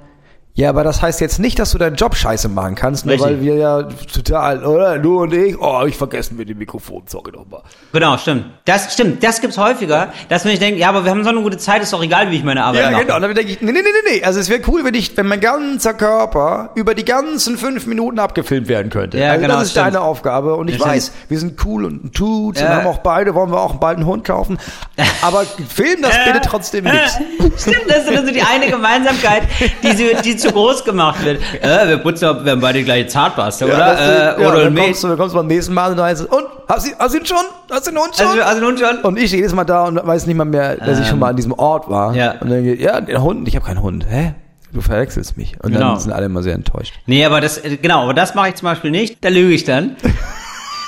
ja, aber das heißt jetzt nicht, dass du deinen Job scheiße machen kannst, nur Richtig. weil wir ja total, oder? Du und ich, oh, ich vergessen mir die Mikrofon, sorry nochmal. Genau, stimmt. Das stimmt, das gibt's häufiger, dass wenn ich denke, ja, aber wir haben so eine gute Zeit, ist doch egal, wie ich meine Arbeit Ja, mache. genau. Und dann denke ich, nee, nee, nee, nee, nee. Also es wäre cool, wenn ich, wenn mein ganzer Körper über die ganzen fünf Minuten abgefilmt werden könnte. Ja, also genau, das ist stimmt. deine Aufgabe. Und ich Ja, stimmt. weiß, wir sind cool und ein Tut Ja. und haben auch beide, wollen wir auch bald einen Hund kaufen. Aber film das bitte trotzdem nicht. Stimmt, das ist also die eine Gemeinsamkeit, die, sie, die zu groß gemacht wird. Äh, wir putzen wir haben beide die gleiche Zartpasta, Ja, oder? äh, ja, oder dann kommst du, dann kommst du beim nächsten Mal und dann heißt es, und, hast du, hast du ihn schon? Hast du den Hund schon? Also, also nun schon. und ich jedes Mal da und weiß nicht mal mehr, dass ich schon mal an diesem Ort war. Ähm, ja. Und dann geht, ja, der Hund, ich habe keinen Hund. Hä? Du verwechselst mich. Und Genau. dann sind alle immer sehr enttäuscht. Nee, aber das, äh, genau, aber das mache ich zum Beispiel nicht, da lüge ich dann.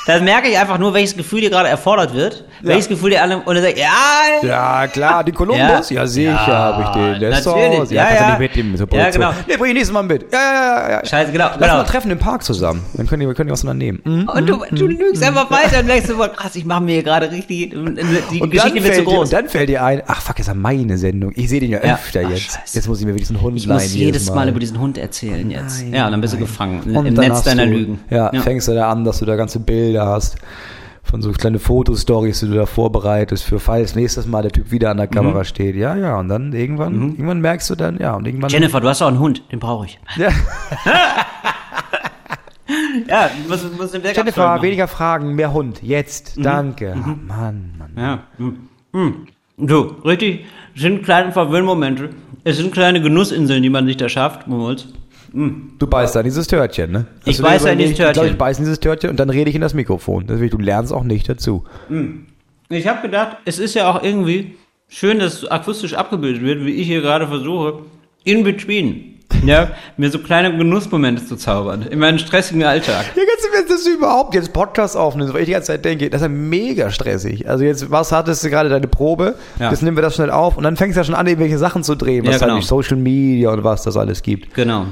Da merke ich einfach nur, welches Gefühl dir gerade erfordert wird. Welches Gefühl dir alle, und dann sag ich, ja, Ja, klar, die Columbus? Ja, sicher Ja, habe ich den. Der ist natürlich. so. Ja, kannst du ja. nicht mitnehmen. So Ja, genau. Nee, bring ich nächstes Mal mit. Ja, ja, ja, ja. Scheiße, genau, Lass genau. mal treffen im Park zusammen. Dann können die, wir können die was unternehmen. Mhm. Und du, du lügst einfach weiter und denkst so, krass, ich mache mir hier gerade richtig, die Und Geschichte wird zu fällt dir, groß. und dann fällt dir ein, ach fuck, ist ja meine Sendung. Ich sehe den ja, Ja. öfter Ach, jetzt. scheiße. Jetzt muss ich mir so einen Hund Ich muss jedes Mal. über diesen Hund erzählen jetzt. Nein, ja, und dann bist du nein. gefangen Und im Netz deiner du, Lügen. Ja, fängst du da an, dass du da ganze Bilder hast von so kleine Fotostories, die du da vorbereitest für falls nächstes Mal der Typ wieder an der Mhm. Kamera steht. Ja, ja, und dann irgendwann, irgendwann merkst du dann, ja, und irgendwann. Jennifer, du hast auch einen Hund, den brauche ich. Ja. Ja, du musst den Backup Jennifer, machen. weniger Fragen, mehr Hund. Jetzt, Mhm. danke. Ah, Mann, Mann. Ja. Hm. Hm. Du, richtig, es sind kleine Verwöhnmomente. Es sind kleine Genussinseln, die man sich da schafft, Moritz. Du beißt da in dieses Törtchen, ne? Ich du dir beiß da in überlegt, dieses Törtchen. Ich glaube, ich beiß in dieses Törtchen und dann rede ich in das Mikrofon. Deswegen, du lernst auch nicht dazu. Ich habe gedacht, es ist ja auch irgendwie schön, dass akustisch abgebildet wird, wie ich hier gerade versuche. In between. Ja, mir so kleine Genussmomente zu zaubern. In meinem stressigen Alltag. Ja, ganz im Ernst, dass du überhaupt jetzt Podcast aufnimmst, weil ich die ganze Zeit denke, das ist ja mega stressig. Also jetzt, was hattest du gerade deine Probe? Ja. Jetzt nehmen wir das schnell auf und dann fängst du ja schon an, irgendwelche Sachen zu drehen, was Ja, genau. halt Social Media und was das alles gibt. Genau.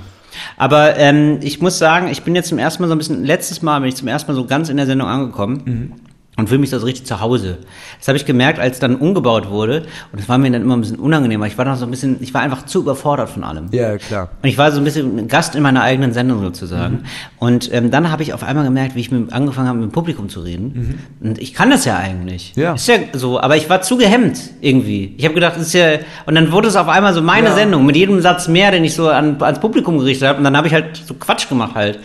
Aber ähm, ich muss sagen, ich bin jetzt zum ersten Mal so ein bisschen, letztes Mal bin ich zum ersten Mal so ganz in der Sendung angekommen. Mhm. Und fühle mich da so richtig zu Hause. Das habe ich gemerkt, als dann umgebaut wurde. Und es war mir dann immer ein bisschen unangenehm. weil Ich war noch so ein bisschen, ich war einfach zu überfordert von allem. Ja, klar. Und ich war so ein bisschen Gast in meiner eigenen Sendung sozusagen. Mhm. Und ähm, dann habe ich auf einmal gemerkt, wie ich mit, angefangen habe, mit dem Publikum zu reden. Und ich kann das ja eigentlich. Mhm. Ja. Ist ja so, aber ich war zu gehemmt irgendwie. Ich habe gedacht, das ist ja. Und dann wurde es auf einmal so meine Ja. Sendung mit jedem Satz mehr, den ich so an, ans Publikum gerichtet habe. Und dann habe ich halt so Quatsch gemacht halt,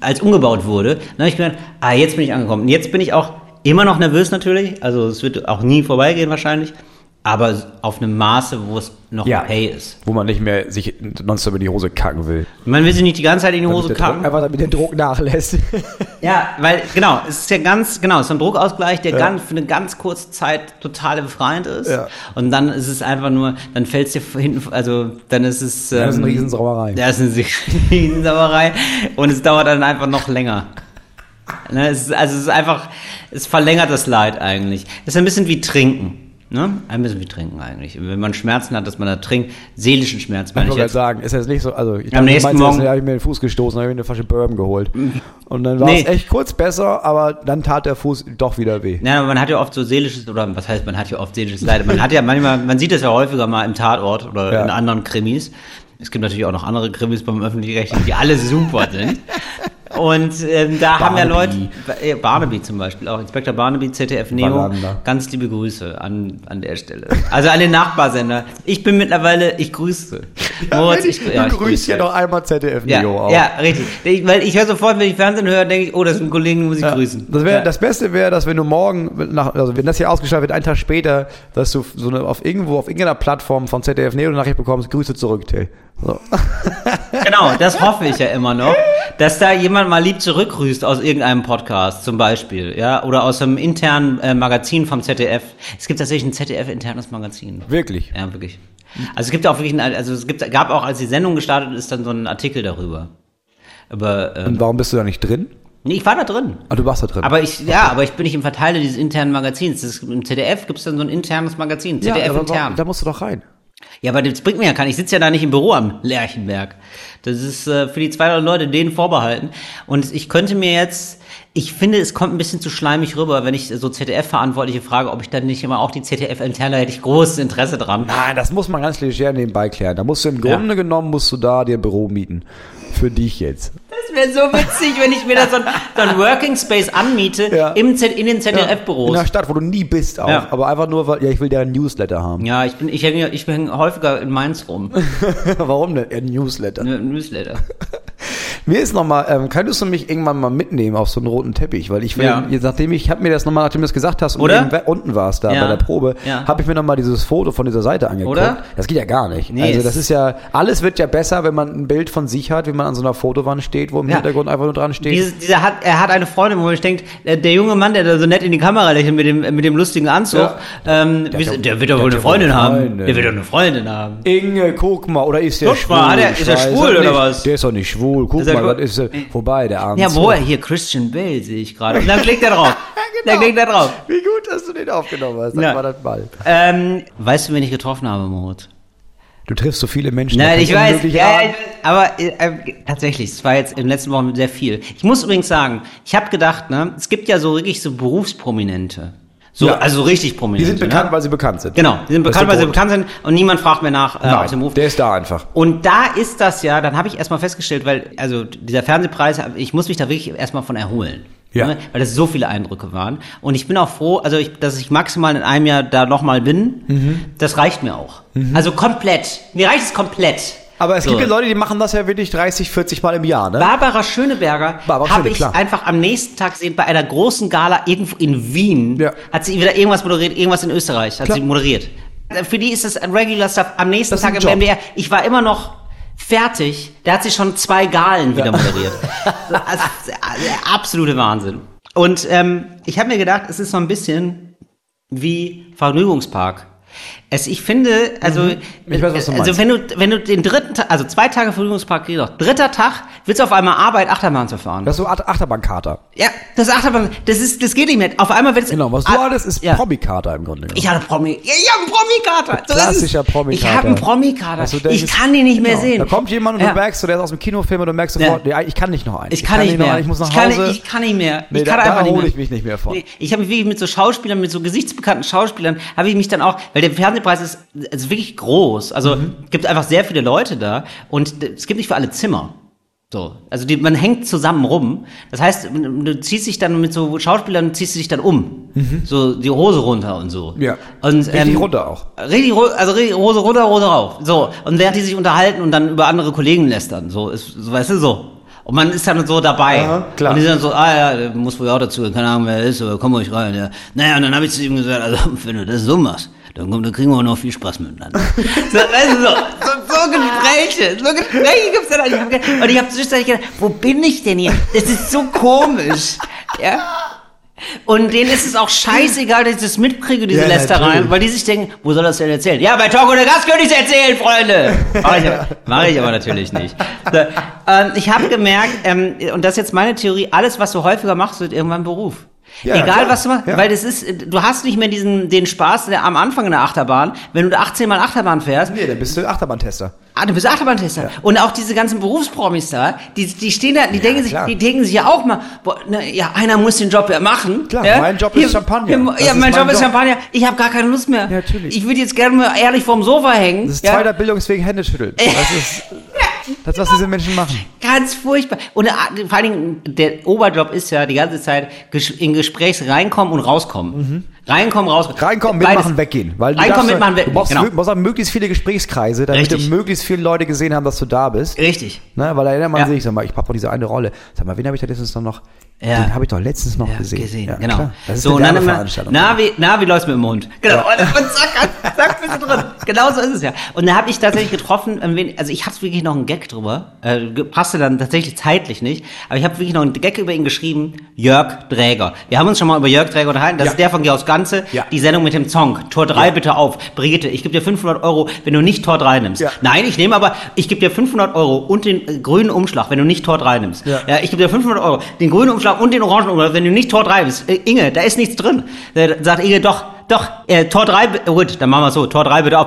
als umgebaut wurde. Dann habe ich gedacht, ah, jetzt bin ich angekommen. Und jetzt bin ich auch immer noch nervös natürlich. Also es wird auch nie vorbeigehen wahrscheinlich. Aber auf einem Maße, wo es noch Ja. okay ist. Wo man nicht mehr sich nonstop in die Hose kacken will. Man will sich nicht die ganze Zeit in die Hose Damit Druck- kacken. Einfach damit der Druck nachlässt. Ja, weil, genau, es ist ja ganz, genau, es ist ein Druckausgleich, der ganz, für eine ganz kurze Zeit total befreiend ist. Ja. Und dann ist es einfach nur, dann fällt es dir hinten, also dann ist es. Ähm, Das ist eine Riesensauerei. Das ist eine Riesensauerei. Und es dauert dann einfach noch länger. Ne, es ist, also es ist einfach, es verlängert das Leid eigentlich. Es ist ein bisschen wie Trinken. Ne? Ein bisschen wie Trinken eigentlich. Wenn man Schmerzen hat, dass man da trinkt, seelischen Schmerz Ich meine ich wollte gerade jetzt. sagen, ist jetzt nicht so, also ich Am nächsten Morgen- habe ich mir den Fuß gestoßen, habe ich mir eine Flasche Bourbon geholt. Und dann war Nee. es echt kurz besser, aber dann tat der Fuß doch wieder weh. Ja, man hat ja oft so seelisches, oder was heißt, man hat ja oft seelisches Leid. Man hat ja manchmal, man sieht das ja häufiger mal im Tatort oder Ja. in anderen Krimis. Es gibt natürlich auch noch andere Krimis beim Öffentlich-Rechtlichen, die alle super sind. Und ähm, da haben ja Leute, Barnaby. Barnaby zum Beispiel, auch Inspektor Barnaby, ZDF Neo, Wallander. ganz liebe Grüße an, an der Stelle. Also an den Nachbarsender. Ich bin mittlerweile, ich grüße. Moritz, ich, ja, ich du grüßt ja grüße. noch einmal ZDF Ja, Neo auch. ja, richtig. Ich, weil ich höre sofort, wenn ich Fernsehen höre, denke ich, oh, das ist ein Kollegen, den muss ich Ja. grüßen. Das, wär, ja. das Beste wäre, dass wenn du morgen, nach, also wenn das hier ausgestrahlt wird, einen Tag später, dass du so eine, auf irgendwo, auf irgendeiner Plattform von ZDF Neo eine Nachricht bekommst, Grüße zurück, Till. So. Genau, das hoffe ich ja immer noch, dass da jemand mal lieb zurückgrüßt aus irgendeinem Podcast zum Beispiel, ja, oder aus einem internen äh, Magazin vom ZDF. Es gibt tatsächlich ein ZDF-internes Magazin. Wirklich. Ja, wirklich. Also es gibt auch wirklich, ein, also es gibt, gab auch, als die Sendung gestartet ist, dann so ein Artikel darüber. Aber ähm, Und warum bist du da nicht drin? nee, ich war da drin. Ah, du warst da drin. Aber ich, ja, aber ich bin nicht im Verteiler dieses internen Magazins. Das ist, Im ZDF gibt es dann so ein internes Magazin, ja, ZDF aber intern. da musst du doch rein. Ja, aber das bringt mir ja keinen. Ich sitze ja da nicht im Büro am Lerchenberg. Das ist äh, für die 200 Leute denen vorbehalten. Und ich könnte mir jetzt, ich finde, es kommt ein bisschen zu schleimig rüber, wenn ich so ZDF-Verantwortliche frage, ob ich dann nicht immer auch die ZDF-Interne, hätte ich großes Interesse dran. Nein, das muss man ganz leger nebenbei klären. Da musst du im Grunde genommen, musst du da dir Büro mieten. Für dich jetzt. Das wäre so witzig, wenn ich mir da so ein, so ein Working Space anmiete Ja. im Z, in den In ZDF-Büros. einer Stadt, wo du nie bist auch. Ja. Aber einfach nur, weil, ja, ich will deren Newsletter haben. Ja, ich bin, ich hänge, ich hänge häufiger in Mainz rum. Warum denn? Ein Newsletter. Ne, Newsletter. Mir ist nochmal, ähm, könntest du mich irgendwann mal mitnehmen auf so einen roten Teppich? Weil ich will, Ja. nachdem ich, ich habe mir das nochmal, nachdem du das gesagt hast Oder? eben unten warst da Ja. bei der Probe, Ja. habe ich mir nochmal dieses Foto von dieser Seite angeguckt. Oder? Das geht ja gar nicht. Nee, also es- das ist ja, alles wird ja besser, wenn man ein Bild von sich hat, wie man an so einer Fotowand steht, wo im Ja. Hintergrund einfach nur dran steht. Dieses, dieser hat, er hat eine Freundin, wo man denkt, der, der junge Mann, der da so nett in die Kamera lächelt mit dem, mit dem lustigen Anzug, ähm, Der doch- der wird doch der wohl eine Freundin haben. Freundin. Der wird doch eine Freundin haben. Inge, guck mal, oder ist der Guck schwul? mal, er- Ich ist er schwul es oder was? Der ist doch nicht schwul. Guck er mal, was ist er? Wobei, der Arme. Ja, wo er hier Christian Bale sehe ich gerade. Und dann klickt er drauf. genau. Dann klickt er drauf. Wie gut, dass du den aufgenommen hast. Sag Ja. mal das mal. Ähm, weißt du, wen ich getroffen habe, Moritz? Du triffst so viele Menschen. Nein, ich weiß, ja, ja, aber äh, äh, tatsächlich, es war jetzt in den letzten Wochen sehr viel. Ich muss übrigens sagen, ich habe gedacht, ne, es gibt ja so wirklich so Berufsprominente. So, Ja. also richtig Die Prominente. sind bekannt, ne? weil sie bekannt sind. Genau, die sind bekannt, weil sie bekannt sind und niemand fragt mehr nach äh, aus dem Nein, Beruf. der ist da einfach. Und da ist das ja, dann habe ich erstmal festgestellt, weil, also dieser Fernsehpreis, ich muss mich da wirklich erstmal von erholen. Ja. Ne? Weil das so viele Eindrücke waren. Und ich bin auch froh, also ich, dass ich maximal in einem Jahr da nochmal bin. Mhm. Das reicht mir auch. Also komplett. Mir reicht es komplett. Aber es So. gibt ja Leute, die machen das ja wirklich 30, 40 Mal im Jahr, ne? Barbara Schöneberger habe ich klar. einfach am nächsten Tag gesehen bei einer großen Gala irgendwo in Wien. Ja. Hat sie wieder irgendwas moderiert, irgendwas in Österreich hat Klar. sie moderiert. Für die ist das ein Regular Stuff. Am nächsten Tag im Job. MDR. Ich war immer noch fertig. Da hat sie schon zwei Galen wieder moderiert. Also, der absolute Wahnsinn. Und ähm, ich habe mir gedacht, es ist so ein bisschen wie Vergnügungspark. Es, ich finde, also, Mhm. Ich weiß, was du also wenn du, wenn du den dritten Tag, also zwei Tage Vergnügungspark doch, dritter Tag, willst du auf einmal Arbeit, Achterbahn zu fahren. Das ist so Ach- Achterbahnkater. ja, das ist Achterbahn, das ist, das geht nicht mehr. Auf einmal wird es. Genau, was du Ah, hattest, ist ja. Promi-Kater im Grunde genommen. Ich hatte Promi. Ja, ich habe einen Promikater. So. Klassischer Promikater. Ich habe einen Promikater. Denkst, Ich kann ihn nicht mehr genau, sehen. Da kommt jemand und Ja. du merkst, der ist aus dem Kinofilm und du merkst sofort, ja. ich kann nicht noch einen. Ich kann, nicht noch mehr. einen, Ich muss nach ich kann, Hause. Ich kann nicht mehr. Nee, ich kann da- einfach da nicht hole ich mich nicht mehr von. Nee, ich habe mich wirklich mit so Schauspielern, mit so gesichtsbekannten Schauspielern, habe ich mich dann auch, weil der Fernsehpreis ist, ist wirklich groß. Also Mhm. gibt einfach sehr viele Leute da und es gibt nicht für alle Zimmer. So, also die, man hängt zusammen rum. Das heißt, du ziehst dich dann mit so Schauspielern, ziehst du dich dann um, so die Hose runter und so. Mhm. Ja. und, Richtig runter auch. Richtig, also richtig Hose runter, Hose rauf. So. Und während die sich unterhalten und dann über andere Kollegen lästern. So, ist, so weißt du, so. Und man ist dann so dabei. Aha, klar. Und die sind dann so, ah ja, muss wohl auch dazu, keine Ahnung, wer er ist, aber komm ruhig rein. Ja. Naja, und dann habe ich zu ihm gesagt, also, wenn du das so machst, dann, komm, dann kriegen wir auch noch viel Spaß miteinander. so, du, so, so, so Gespräche, so Gespräche gibt's dann. Und ich hab ge- Und ich habe zwischendurch gedacht, wo bin ich denn hier? Das ist so komisch. Ja. Und denen ist es auch scheißegal, dass ich das mitkriege, diese Ja, Lästereien, weil die sich denken, wo soll das denn erzählen? Ja, bei Talk ohne Gast könnte ich erzählen, Freunde! Mach ich, aber- mach ich aber natürlich nicht. So, ähm, ich habe gemerkt, ähm, und das ist jetzt meine Theorie, alles, was du häufiger machst, wird irgendwann Beruf. Ja, Egal, klar. was du machst, Ja. weil das ist, du hast nicht mehr diesen, den Spaß der, am Anfang in der Achterbahn, wenn du 18 Mal Achterbahn fährst, Nee, dann bist du Achterbahntester. Ah, du bist Achterbahntester. Und auch diese ganzen Berufspromis da, die, die stehen da, die denken sich, klar. die denken sich ja auch mal, boah, ne, ja, einer muss den Job ja machen. Klar, ja? mein Job ist Champagner. Hier, Das ja, ist mein mein Job ist. Champagner. Ich habe gar keine Lust mehr. Ja, natürlich. Ich würde jetzt gerne mal ehrlich vorm Sofa hängen. Das ist ja? zweiter Bildungsweg Hände schütteln. Das ist das, was diese Menschen machen. Ganz furchtbar. Und äh, vor allen Dingen, der Oberjob ist ja die ganze Zeit in Gesprächs reinkommen und rauskommen. Reinkommen, rauskommen. Mhm. Reinkommen, Beides. mitmachen, weggehen. Weil du Reinkommen, darfst- mitmachen, Du weggehen. brauchst, Genau. mö- brauchst auch möglichst viele Gesprächskreise, damit Richtig. du möglichst viele Leute gesehen haben, dass du da bist. Richtig. Ne, weil da erinnert man Ja. sich, sag mal, ich hab doch diese eine Rolle. Sag mal, wen habe ich da letztens noch? Ja. Den habe ich doch letztens noch Ja, gesehen. gesehen, Ja, genau. klar. Das ist so, eine Werbeveranstaltung. na, wie, na, wie läuft's mit dem Hund? Genau, und, und zack, zack, bist du drin. Genau so ist es ja. Und da habe ich tatsächlich getroffen, ähm, also ich hatte wirklich noch einen Gag drüber, äh, passte dann tatsächlich zeitlich nicht, aber ich habe wirklich noch einen Gag über ihn geschrieben, Jörg Dräger. Wir haben uns schon mal über Jörg Dräger unterhalten, das Ja. ist der von Georgs Ganze, Ja. die Sendung mit dem Song, Tor 3 bitte auf. Brigitte, ich gebe dir 500 Euro, wenn du nicht Tor 3 nimmst. Ja. Nein, ich nehme aber, ich gebe dir 500 Euro und den äh, grünen Umschlag, wenn du nicht Tor 3 nimmst. Ja. Ja, ich gebe dir 500 Euro, den grünen Umschlag und den orangen Umschlag, wenn du nicht Tor 3 bist. Äh, Inge, da ist nichts drin. Da sagt Inge, doch, doch, äh, Tor 3, bi- oh gut, dann machen wir so, Tor 3 bitte auf.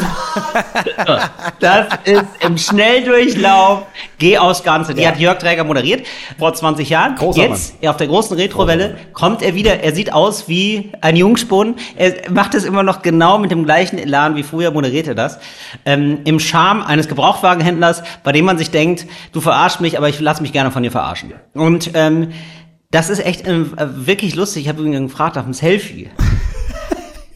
Das ist im Schnelldurchlauf, geh aus Ganze. Die Ja. hat Jörg Träger moderiert vor 20 Jahren. Großer Jetzt, auf der großen Retrowelle, kommt er wieder. Er sieht aus wie ein Jungspund. Er macht es immer noch genau mit dem gleichen Elan wie früher moderiert er das. Ähm, Im Charme eines Gebrauchtwagenhändlers, bei dem man sich denkt, du verarschst mich, aber ich lasse mich gerne von dir verarschen. Und ähm, das ist echt äh, wirklich lustig. Ich habe ihn gefragt nach einem Selfie.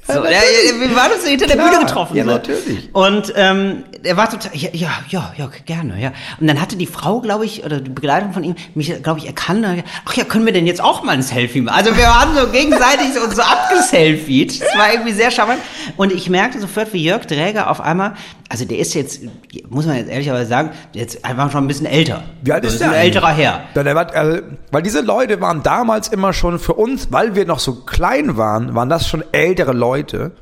So, ja, wir waren uns hinter der Bühne getroffen. ja, so. natürlich. Und ähm, er war total, ja, ja, ja, ja, gerne, ja. Und dann hatte die Frau, glaube ich, oder die Begleitung von ihm, mich, glaube ich, erkannt. Ach ja, können wir denn jetzt auch mal ein Selfie machen? Also wir waren so gegenseitig uns so abgeselfied. Das war irgendwie sehr charmant. Und ich merkte sofort, wie Jörg Dräger auf einmal, also der ist jetzt, muss man jetzt ehrlicherweise sagen, jetzt einfach schon ein bisschen älter. Wie alt Das ist der ein älterer Herr. Äh, weil diese Leute waren damals immer schon für uns, weil wir noch so klein waren, waren das schon ältere Leute.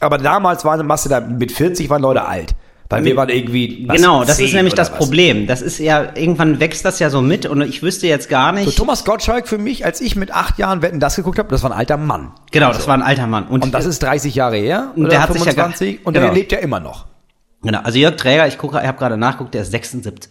Aber damals waren du da mit 40 waren Leute alt. Weil wir waren irgendwie. Genau, das 10 ist nämlich das was. Problem. Das ist ja, irgendwann wächst das ja so mit und ich wüsste jetzt gar nicht. So, Thomas Gottschalk für mich, als ich mit acht Jahren Wetten das geguckt habe, das war ein alter Mann. genau, das war ein alter Mann. Und das ist 30 Jahre her. Und der hat sich ja gar- 25, und genau. der lebt ja immer noch. Genau, also Jörg Träger, ich gucke, ich habe gerade nachgeguckt, der ist 76.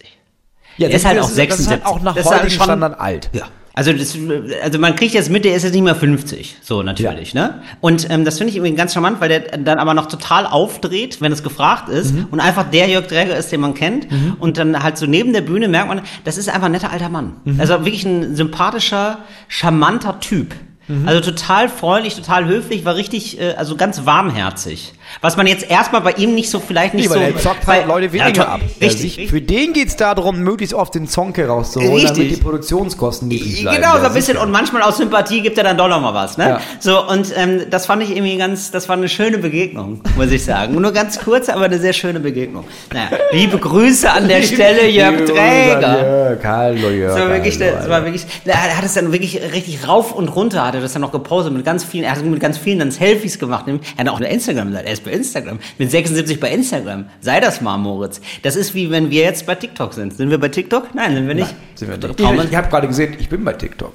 Ja, der ist halt auch das ist 76. halt auch nach Das ist halt heutigen schon- Standard alt. Ja. Also, das, also man kriegt jetzt mit, der ist jetzt nicht mehr 50, so natürlich, ne? Und ähm, das finde ich irgendwie ganz charmant, weil der dann aber noch total aufdreht, wenn es gefragt ist Mhm. und einfach der Jörg Träger ist, den man kennt und dann halt so neben der Bühne merkt man, das ist einfach ein netter alter Mann. Mhm. Also wirklich ein sympathischer, charmanter Typ. Mhm. Also total freundlich, total höflich, war richtig, äh, also ganz warmherzig. Was man jetzt erstmal bei ihm nicht so, vielleicht nicht Nee, weil so. er zockt halt Leute wie Ja, ab. Richtig, Der richtig. Für den geht's darum, möglichst oft den Zonke rauszuholen, Richtig. damit die Produktionskosten niedrig bleiben. Genau, so ein bisschen. Und manchmal aus Sympathie gibt er dann doch noch mal was, ne? Ja. So, und ähm, das fand ich irgendwie ganz, das war eine schöne Begegnung, muss ich sagen. Nur ganz kurz, aber eine sehr schöne Begegnung. Naja, liebe Grüße an der Stelle, Jörg Träger. Jörg, hallo Jörg. Das war wirklich, das war wirklich, er hat es dann wirklich richtig rauf und runter, hat er das dann noch gepostet mit ganz vielen, er hat mit ganz vielen dann Selfies gemacht. Er hat auch eine Instagram-Seite, er ist bei Instagram. Mit 76 bei Instagram. Sei das mal, Moritz. Das ist wie wenn wir jetzt bei TikTok sind. Sind wir bei TikTok? Nein, sind wir nicht. Sind wir nicht. Ich, ich habe gerade gesehen, ich bin bei TikTok.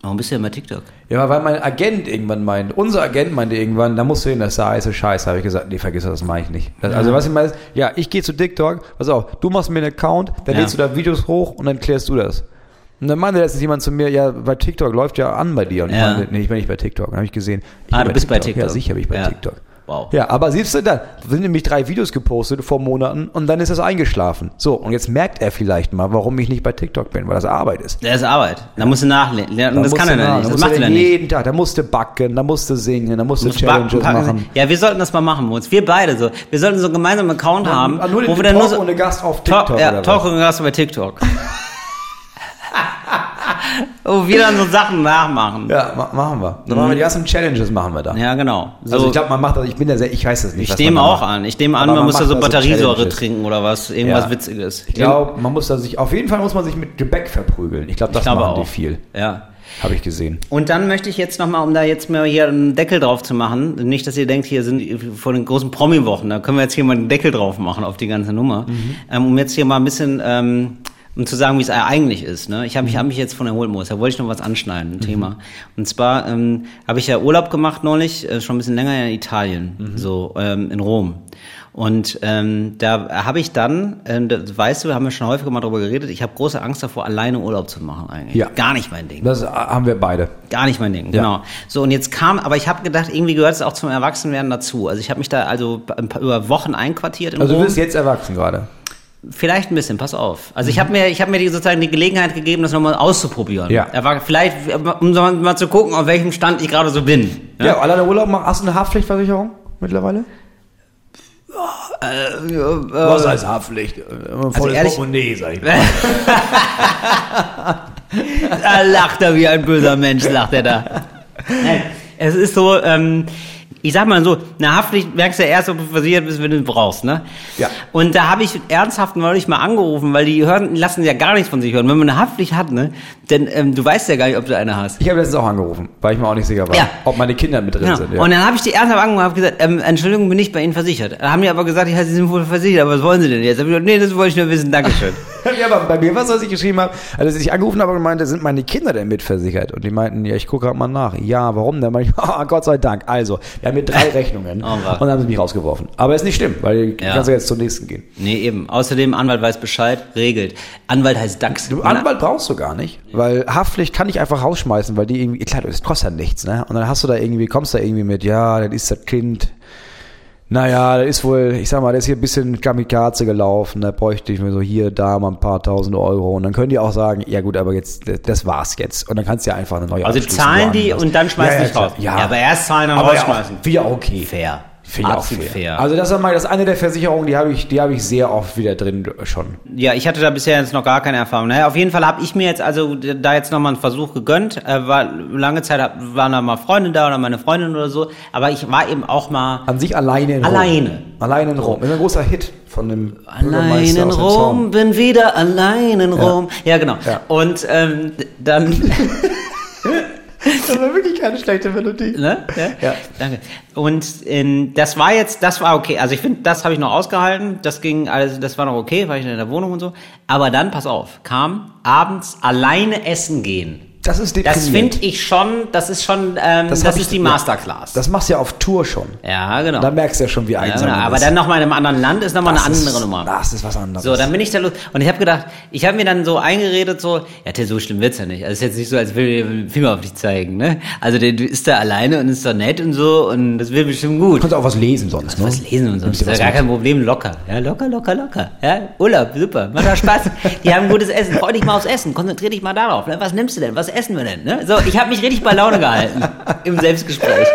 Warum bist du denn bei TikTok? Ja, weil mein Agent irgendwann meint, unser Agent meinte irgendwann, da musst du hin, das ist heiße Scheiße. Habe ich gesagt, nee, vergiss das, das mache ich nicht. Das, Also was ich meine ist, ja, ich gehe zu TikTok, pass auf, du machst mir einen Account, dann Ja. lädst du da Videos hoch und dann klärst du das. Und dann meinte letztens jemand zu mir, ja, bei TikTok läuft ja an bei dir. Und Ja. ich meinte, nee, ich bin nicht bei TikTok. Dann habe ich gesehen, ich Ah, du bist bei TikTok. Ja, sicher bin ich bei Ja. TikTok. Wow. Ja, aber siehst du, da sind nämlich drei Videos gepostet vor Monaten und dann ist es eingeschlafen. So, und jetzt merkt er vielleicht mal, warum ich nicht bei TikTok bin, weil das Arbeit ist. Das ist Arbeit. Da musst du nachlernen. Da Das kann er dann da nicht. Das macht er dann nicht. jeden Tag, da musste backen, da musste singen, da musste Muss Challenges backen, machen. Ja, wir sollten das mal machen, Moritz. Wir beide so. Wir sollten so einen gemeinsamen Account haben, ah, nur den wo wir dann nur Talk so ohne Gast auf Talk, TikTok ja, oder Talk und Gast bei TikTok. wo wir dann so Sachen nachmachen. Ja, ma machen wir. Dann machen wir die ersten Challenges machen wir da. Ja, genau. So, Also ich glaube, man macht das, ich bin da sehr, ich weiß das nicht. ich nehme man auch macht. an. Ich nehme an, Aber man, muss da so Batteriesäure Challenges. trinken oder was. Irgendwas Ja. Witziges. Ich glaube, man muss da sich, auf jeden Fall muss man sich mit Gebäck verprügeln. Ich glaube, das Ich glaube machen auch. die viel. Ja. Habe ich gesehen. Und dann möchte ich jetzt nochmal, um da jetzt mal hier einen Deckel drauf zu machen, nicht, dass ihr denkt, hier sind vor den großen Promi-Wochen, da können wir jetzt hier mal einen Deckel drauf machen auf die ganze Nummer, Mhm. ähm, um jetzt hier mal ein bisschen, ähm, um zu sagen, wie es eigentlich ist. Ne? Ich habe mich, Mhm. hab mich jetzt von erholt, Moritz, da wollte ich noch was anschneiden, ein Thema. Und zwar ähm, habe ich ja Urlaub gemacht neulich, äh, schon ein bisschen länger in Italien, Mhm. so ähm, in Rom. Und ähm, da habe ich dann, ähm, das weißt du, haben wir schon häufiger mal drüber geredet, ich habe große Angst davor, alleine Urlaub zu machen eigentlich. Ja. Gar nicht mein Ding. Das äh, haben wir beide. Gar nicht mein Ding, genau. So, und jetzt kam, aber ich habe gedacht, irgendwie gehört es auch zum Erwachsenwerden dazu. Also ich habe mich da also ein paar, über Wochen einquartiert in Also du Rom. bist jetzt erwachsen gerade. Vielleicht ein bisschen, pass auf. Also Mhm. ich habe mir, ich habe mir die, sozusagen die Gelegenheit gegeben, das nochmal auszuprobieren. Ja. Er war vielleicht, um mal zu gucken, auf welchem Stand ich gerade so bin. Ja, alleine Urlaub machen. Hast du eine Haftpflichtversicherung mittlerweile? Äh, Was heißt Haftpflicht? Äh, Volles ehrlich- Portemonnaie, sag ich mal. Da lacht er wie ein böser Mensch, lacht er da. Nein, es ist so, ähm, ich sag mal so, eine Haftpflicht merkst du ja erst, ob du versichert bist, wenn du brauchst, ne? Ja. Und da habe ich ernsthaft neulich mal angerufen, weil die hören, lassen ja gar nichts von sich hören. Wenn man eine Haftpflicht hat, ne, denn ähm, du weißt ja gar nicht, ob du eine hast. Ich habe letztens auch angerufen, weil ich mir auch nicht sicher war, Ja. ob meine Kinder mit drin Genau. sind. Ja. Und dann habe ich die ernsthaft angerufen und habe gesagt, ähm, Entschuldigung, bin ich bei Ihnen versichert. Da haben die aber gesagt, ja, Sie sind wohl versichert, aber was wollen Sie denn jetzt? Da hab ich gesagt, nee, das wollte ich nur wissen, Dankeschön. Ja, aber bei mir war es, was ich geschrieben habe, also als ich angerufen habe und meinte, sind meine Kinder denn mitversichert? Und die meinten, ja, ich gucke gerade mal nach. Ja, warum denn? Ich, oh, Gott sei Dank. Also, wir haben hier drei Rechnungen. Oh, und dann haben sie mich rausgeworfen. Aber ist nicht schlimm, weil Ja. kannst du jetzt zum nächsten gehen. nee, eben. Außerdem, Anwalt weiß Bescheid, regelt. Anwalt heißt DAX. Du, Anwalt brauchst du gar nicht, weil Haftpflicht kann ich einfach rausschmeißen, weil die irgendwie, klar, das kostet ja nichts, ne? Und dann hast du da irgendwie, kommst da irgendwie mit, ja, dann ist das Kind, naja, das ist wohl, ich sag mal, der ist hier ein bisschen Kamikaze gelaufen, da bräuchte ich mir so hier, da mal ein paar tausend Euro. Und dann können die auch sagen, ja gut, aber jetzt, das- war's jetzt. Und dann kannst du ja einfach eine neue Also zahlen die und dann schmeißen ja, die ja, klar. raus. Ja. aber erst zahlen, dann aber ja rausschmeißen. auch, wieder okay. Fair. Finde ich auch fair. Also das ist mal das eine der Versicherungen, die habe ich, die habe ich sehr oft wieder drin schon. Ja, ich hatte da bisher jetzt noch gar keine Erfahrung. Naja, auf jeden Fall habe ich mir jetzt also da jetzt nochmal einen Versuch gegönnt. Äh, war, lange Zeit hab- waren da mal Freunde da oder meine Freundin oder so. Aber ich war eben auch mal An sich alleine in Rom. Alleine. Alleine in Rom. Ist ein großer Hit von dem allein in Rom, Song. bin wieder allein in Rom. Ja, genau. Ja. Und ähm, dann... Das war wirklich keine schlechte Melodie. Ne? Ja? Ja. Danke. Und ähm, das war jetzt, das war okay. Also ich finde, das habe ich noch ausgehalten. Das ging, also das war noch okay, war ich in der Wohnung und so. Aber dann, pass auf, kam abends alleine essen gehen. Das ist Das finde ich schon, das ist schon, ähm, das, ich- ist die ja. Masterclass. Das machst du ja auf Tour schon. ja, genau. Da merkst du ja schon, wie ja, einsam genau. du Aber bist. dann nochmal in einem anderen Land ist nochmal eine Das andere ist, Nummer. Das ist was anderes. So, dann bin ich da los. Und ich habe gedacht, ich habe mir dann so eingeredet, so, ja, Till, so schlimm wird's ja nicht. Also es ist jetzt nicht so, als will ich einen Finger auf dich zeigen, ne? Also der du ist da alleine und ist da nett und so und das wird bestimmt gut. du kannst auch was lesen sonst, ne? Was lesen und so. Nimmst Das dir ist ja gar kein Problem, locker. Ja, locker, locker, locker. Ja, Urlaub, super. Macht doch Spaß. Die haben gutes Essen. Freu dich mal aufs Essen. Konzentrier dich mal darauf. Ne? Was nimmst du denn? Was essen wir denn? Ne? So, ich habe mich richtig bei Laune gehalten im Selbstgespräch.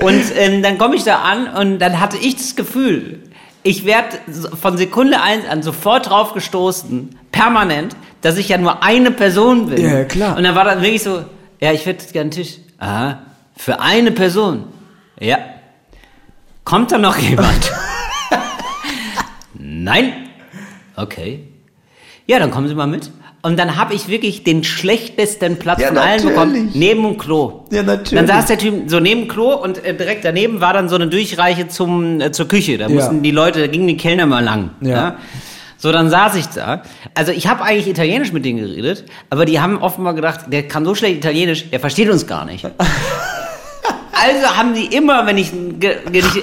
Und ähm, dann komme ich da an und dann hatte ich das Gefühl, ich werde von Sekunde eins an sofort drauf gestoßen, permanent, dass ich ja nur eine Person bin. Ja, klar. Und dann war dann wirklich so, ja, ich hätte gerne einen Tisch. Aha, für eine Person. Ja. Kommt da noch jemand? Nein? Okay. Ja, dann kommen Sie mal mit. Und dann habe ich wirklich den schlechtesten Platz Ja, von allen natürlich. bekommen, neben dem Klo. Ja, natürlich. Dann saß der Typ so neben dem Klo und äh, direkt daneben war dann so eine Durchreiche zum, äh, zur Küche. Da mussten die Leute, da gingen die Kellner mal lang. Ja. So, dann saß ich da. Also ich habe eigentlich Italienisch mit denen geredet, aber die haben offenbar gedacht, der kann so schlecht Italienisch, der versteht uns gar nicht. Also haben die immer, wenn ich,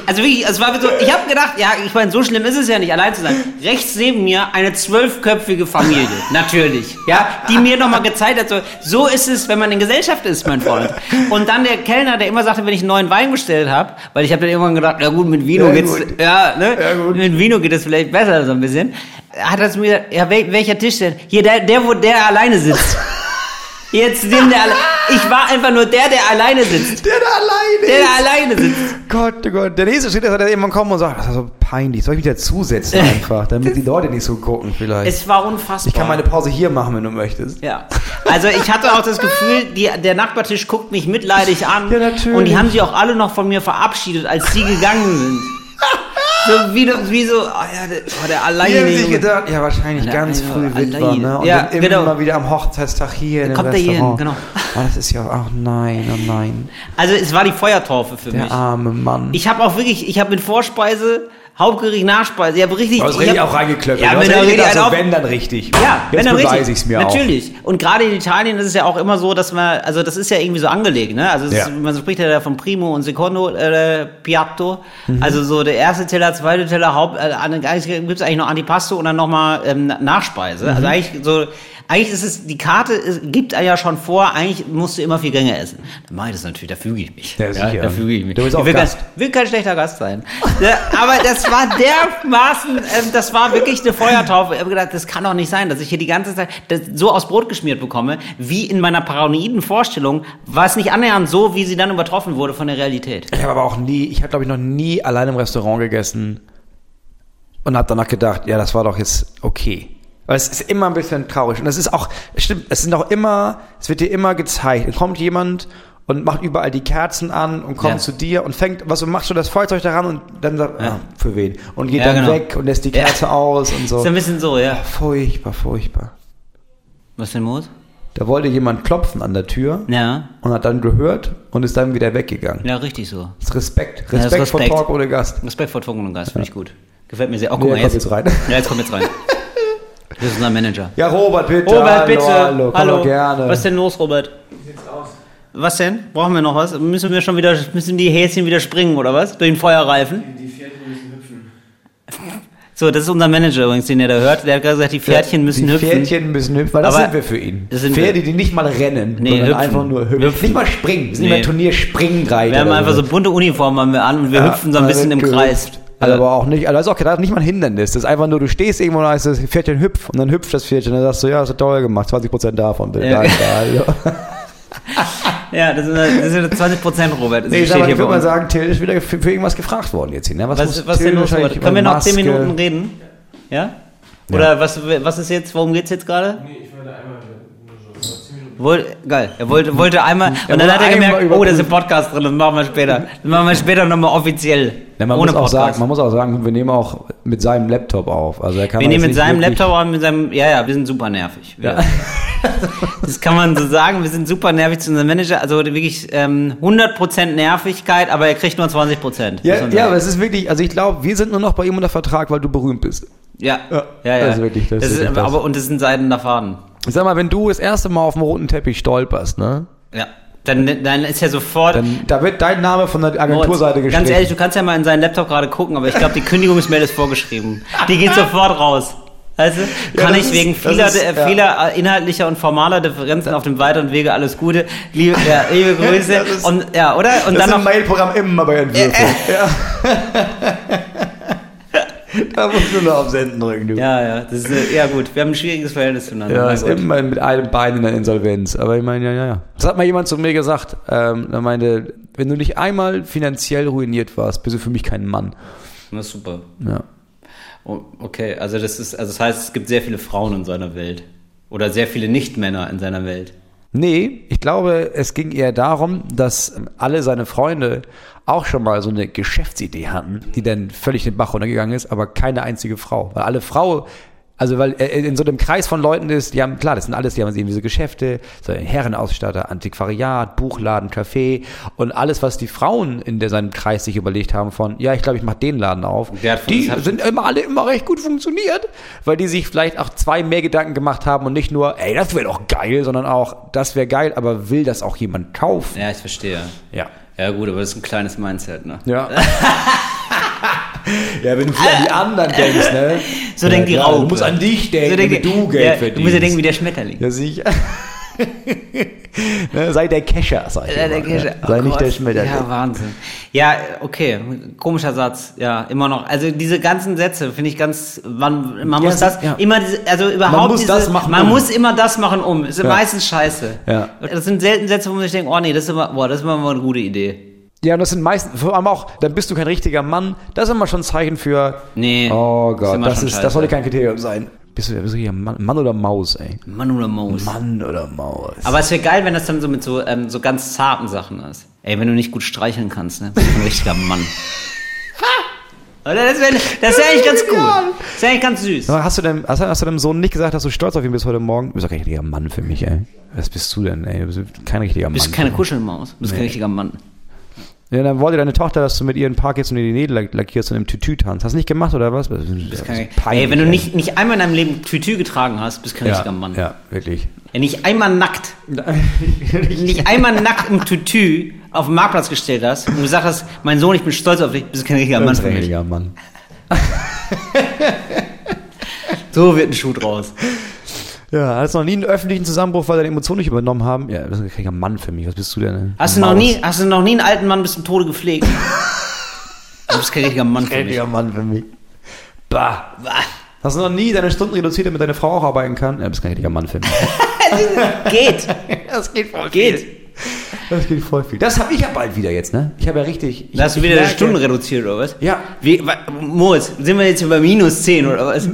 also wirklich, es war so, ich habe gedacht, ja, ich meine, so schlimm ist es ja nicht, allein zu sein. Rechts neben mir eine zwölfköpfige Familie, natürlich, ja, die mir nochmal gezeigt hat, so, so ist es, wenn man in Gesellschaft ist, mein Freund. Und dann der Kellner, der immer sagte, wenn ich einen neuen Wein bestellt habe, weil ich habe dann irgendwann gedacht, ja gut, mit Vino Ja, geht's, gut. ja, ne, Ja, mit Vino geht es vielleicht besser so ein bisschen. Hat er zu mir gesagt, ja, wel, welcher Tisch denn? Hier, der, der, wo der alleine sitzt. Jetzt nimm der alle. Ich war einfach nur der, der alleine sitzt. Der da alleine Der, ist. der alleine sitzt. Gott, oh Gott. Der nächste Schritt ist, dass er irgendwann kommt und sagt, das ist so peinlich. Soll ich mich dazusetzen einfach, damit die Leute nicht so gucken vielleicht. Es war unfassbar. ich kann meine Pause hier machen, wenn du möchtest. ja. Also ich hatte auch das Gefühl, die, der Nachbartisch guckt mich mitleidig an. Ja, natürlich. Und die haben sich auch alle noch von mir verabschiedet, als die gegangen sind. So wie, wie so, oh ja, der, oh, der Die alleine. haben sich gedacht, ja, wahrscheinlich Der ganz früh Witwer, ne? Und Ja, dann immer genau. wieder am Hochzeitstag hier in kommt er hier hin, genau. Oh, das ist ja, ach nein, oh nein. Also es war die Feuertaufe für Der mich. arme Mann. Ich habe auch wirklich, ich habe mit Vorspeise, Hauptgericht, Nachspeise, ich habe richtig... Du hast ich richtig auch reingeklöppelt. Ja, wenn richtig gedacht, so, wenn dann richtig. Ja, Jetzt wenn dann beweise richtig. ich es mir auch. Natürlich. Und gerade in Italien ist es ja auch immer so, dass man, also das ist ja irgendwie so angelegt, ne? Also es Ja. ist, man spricht ja da von Primo und Secondo äh, Piatto. Mhm. Also so der erste Teller, zweite Teller, Haupt, äh, eigentlich gibt's eigentlich noch Antipasto und dann nochmal ähm, Nachspeise. Mhm. Also eigentlich so, eigentlich ist es, die Karte ist, gibt ja schon vor, eigentlich musst du immer viel Gänge essen. Dann mache ich das natürlich, da füge ich mich. Ja, sicher. da füge ich mich. Du bist auch ich will, Gast. Kein, will kein schlechter Gast sein. ja, aber das war dermaßen, ähm, das war wirklich eine Feuertaufe. Ich habe gedacht, das kann doch nicht sein, dass ich hier die ganze Zeit so aus Brot geschmiert bekomme, wie in meiner paranoiden Vorstellung, war es nicht annähernd so, wie sie dann übertroffen wurde von der Realität. Ich habe aber auch nie, ich habe glaube ich noch nie allein im Restaurant gegessen und habe danach gedacht, ja, das war doch jetzt okay. Weil es ist immer ein bisschen traurig und es ist auch, es stimmt, es sind auch immer, es wird dir immer gezeigt. Es kommt jemand und macht überall die Kerzen an und kommt Ja. zu dir und fängt, was du machst du das Feuerzeug daran und dann sagt, Ja. ah, für wen? Und geht Ja, dann genau. weg und lässt die Ja. Kerze aus und so. Ist ein bisschen so, ja. Furchtbar, furchtbar. Was denn los? Da wollte jemand klopfen an der Tür Ja, und hat dann gehört und ist dann wieder weggegangen. ja, richtig so. Das ist Respekt. Ja, das Respekt, vor Respekt. Talk ohne Gast. Respekt vor Trunken und Geist, finde ich gut. Gefällt mir sehr. Oh, Nee, guck mal, er kommt jetzt rein. Ja, jetzt kommt jetzt rein. Das ist unser Manager. Ja, Robert, bitte. Robert, hallo, bitte. Hallo, komm doch gerne. Was ist denn los, Robert? Was denn? Brauchen wir noch was? Müssen wir schon wieder, müssen die Häschen wieder springen oder was? Durch den Feuerreifen? Die Pferdchen müssen hüpfen. So, das ist unser Manager übrigens, den ihr da hört. Der hat gerade gesagt, die Pferdchen müssen die hüpfen. Pferdchen müssen hüpfen, weil das Aber sind wir für ihn. das sind Pferde, wir. die nicht mal rennen, Nee, sondern hüpfen. einfach nur hüpfen. Hüpfen. Nicht mal springen. Wir sind Nee. nicht mal Turnierspringreiter. Wir haben einfach so bunte Uniformen haben wir an und wir Ja, hüpfen so ein bisschen im gehüpft. Kreis. Also aber auch nicht, also das ist auch das ist nicht mal ein Hindernis. Das ist einfach nur, du stehst irgendwo und da heißt das Pferdchen hüpf und dann hüpft das Pferdchen und dann sagst du, ja, das hat toll gemacht, 20% davon. bitte. Ja. Danke, also. Ja, das sind, das sind 20 Prozent, Robert. Das Nee, ich, steht mal, hier ich würde mal sagen, Till ist wieder für, für irgendwas gefragt worden jetzt hier. Ne? Was, muss was Till denn los, Robert? Können wir noch 10 Maske- Minuten reden? Ja? Oder was, was ist jetzt, worum geht's jetzt gerade? Nee, ich wollte einmal so, so 10 Minuten. Woll, geil. Er wollte, wollte einmal, und dann wollte hat er gemerkt, oh, da ist ein Podcast drin, das machen wir später. Das machen wir später nochmal offiziell. Ja, man, ohne muss auch Podcast. sagen, man muss auch sagen, wir nehmen auch mit seinem Laptop auf. Also er kann wir nehmen mit seinem Laptop an, mit seinem, ja, ja, wir sind super nervig. Wir, Ja. Das kann man so sagen, wir sind super nervig zu unserem Manager, also wirklich ähm, 100% Nervigkeit, aber er kriegt nur 20%. muss Ja, ja, aber es ist wirklich, also ich glaube, wir sind nur noch bei ihm unter Vertrag, weil du berühmt bist. ja, Ja, ja, ja. das ist wirklich- das das ist aber, und das ist ein seidener Faden. Ich sag mal, wenn du das erste Mal auf dem roten Teppich stolperst, ne? Ja. Dann, dann ist ja sofort, Dann, da wird dein Name von der Agenturseite geschrieben. Ganz ehrlich, du kannst ja mal in seinen Laptop gerade gucken, aber ich glaube, die Kündigungsmail ist vorgeschrieben. Die geht sofort raus. Weißt du? Ja, Kann ich ist- wegen vieler, ist- äh, ja. vieler äh, inhaltlicher und formaler Differenzen auf dem weiteren Wege alles Gute. Liebe, ja, liebe Grüße. Ist- und, ja, oder? Und das dann ist noch, Mailprogramm immer bei Entwürfen. Ja. da musst du nur auf Senden drücken, du. ja, ja, das ist, äh, ja gut, wir haben ein schwieriges Verhältnis zueinander. Ja, ist immer mit einem Bein in der Insolvenz. Aber ich meine, ja, ja, ja. Das hat mal jemand zu mir gesagt. Ähm, er meinte, wenn du nicht einmal finanziell ruiniert warst, bist du für mich kein Mann. Das ist super. Ja. Okay, also das ist, also das heißt, es gibt sehr viele Frauen in seiner Welt. Oder sehr viele Nicht-Männer in seiner Welt. Nee, ich glaube, es ging eher darum, dass ähm, alle seine Freunde auch schon mal so eine Geschäftsidee hatten, die dann völlig den Bach runtergegangen ist, aber keine einzige Frau. Weil alle Frau, Also weil er in so einem Kreis von Leuten ist, die haben, klar, das sind alles, die haben irgendwie so Geschäfte, so Herrenausstatter, Antiquariat, Buchladen, Café und alles, was die Frauen in der, seinem Kreis sich überlegt haben von, ja, ich glaube, ich mache den Laden auf. Die sind immer alle immer recht gut funktioniert, weil die sich vielleicht auch zwei mehr Gedanken gemacht haben und nicht nur, ey, das wäre doch geil, sondern auch, das wäre geil, aber will das auch jemand kaufen? Ja, ich verstehe. Ja. Ja, gut, aber das ist ein kleines Mindset, ne? Ja. ja, wenn du an die anderen denkst, ne? So ja, denkt die Raupe. Du musst an dich denken, so damit denke- du Geld ja, verdienst. Du musst ja denken wie der Schmetterling. Ja, sicher. ne, sei der Kescher, sag ich Ja, immer, der Kescher. ne? Sei Oh nicht Gott. der Schmetterling. Ja, Wahnsinn. Ja, okay, komischer Satz. Ja, immer noch. Also diese ganzen Sätze finde ich ganz, man, man Ja, muss das ja. immer, also überhaupt muss diese, das machen, man um. muss immer das machen um. Ist meistens scheiße. Ja. Das sind selten Sätze, wo man sich denkt, oh nee, das ist immer, boah, das ist immer mal eine gute Idee. Ja, und das sind meistens, vor allem auch, dann bist du kein richtiger Mann. Das ist immer schon ein Zeichen für, Nee. oh Gott, das, ist, das sollte kein Kriterium sein. Bist du, bist du hier Mann, Mann oder Maus, ey? Mann oder Maus. Mann oder Maus. Aber es wäre geil, wenn das dann so mit so, ähm, so ganz zarten Sachen ist. Ey, wenn du nicht gut streicheln kannst, ne? Bist du ein richtiger Mann. Oder das wäre das wär eigentlich ganz cool. Das wäre eigentlich ganz süß. Aber hast du, deinem, hast, hast du deinem Sohn nicht gesagt, dass du stolz auf ihn bist heute Morgen? Du bist doch kein richtiger Mann für mich, ey. Was bist du denn, ey? Du bist kein richtiger Mann. Du bist keine. Kuschelmaus. Du bist kein Nee. richtiger Mann. Ja, dann wollte deine Tochter, dass du mit ihr in den Park jetzt und die Nägel lack- lackierst und im Tütü tanzt. Hast du nicht gemacht oder was? Das ist peinlich, ey, wenn du ey. nicht, nicht einmal in deinem Leben Tütü getragen hast, bist du kein ja, richtiger Mann. Ja, wirklich. Ja, nicht einmal nackt, nicht einmal nackt im Tütü auf den Marktplatz gestellt hast und gesagt hast, mein Sohn, ich bin stolz auf dich, bist du kein richtiger Mann für mich. richtiger Mann. So wird ein Schuh draus. Ja, hast du noch nie einen öffentlichen Zusammenbruch, weil deine Emotionen nicht übernommen haben? Ja, du bist ein richtiger Mann für mich. Was bist du denn? Hast du, noch nie, hast du noch nie einen alten Mann bis zum Tode gepflegt? Du bist kein richtiger Mann für mich. Richtiger Mann für mich. Bah. Bah. Hast du noch nie deine Stunden reduziert, damit deine Frau auch arbeiten kann? Ja, du bist kein richtiger Mann für mich. Geht. Das geht voll Geht. Das geht voll viel. Das habe ich ja bald wieder jetzt, ne? Ich habe ja richtig. Ich, Da hast du ich wieder merke- Stunden reduziert, oder was? Ja. Wie, wa, Moritz, sind wir jetzt über minus 10 oder was?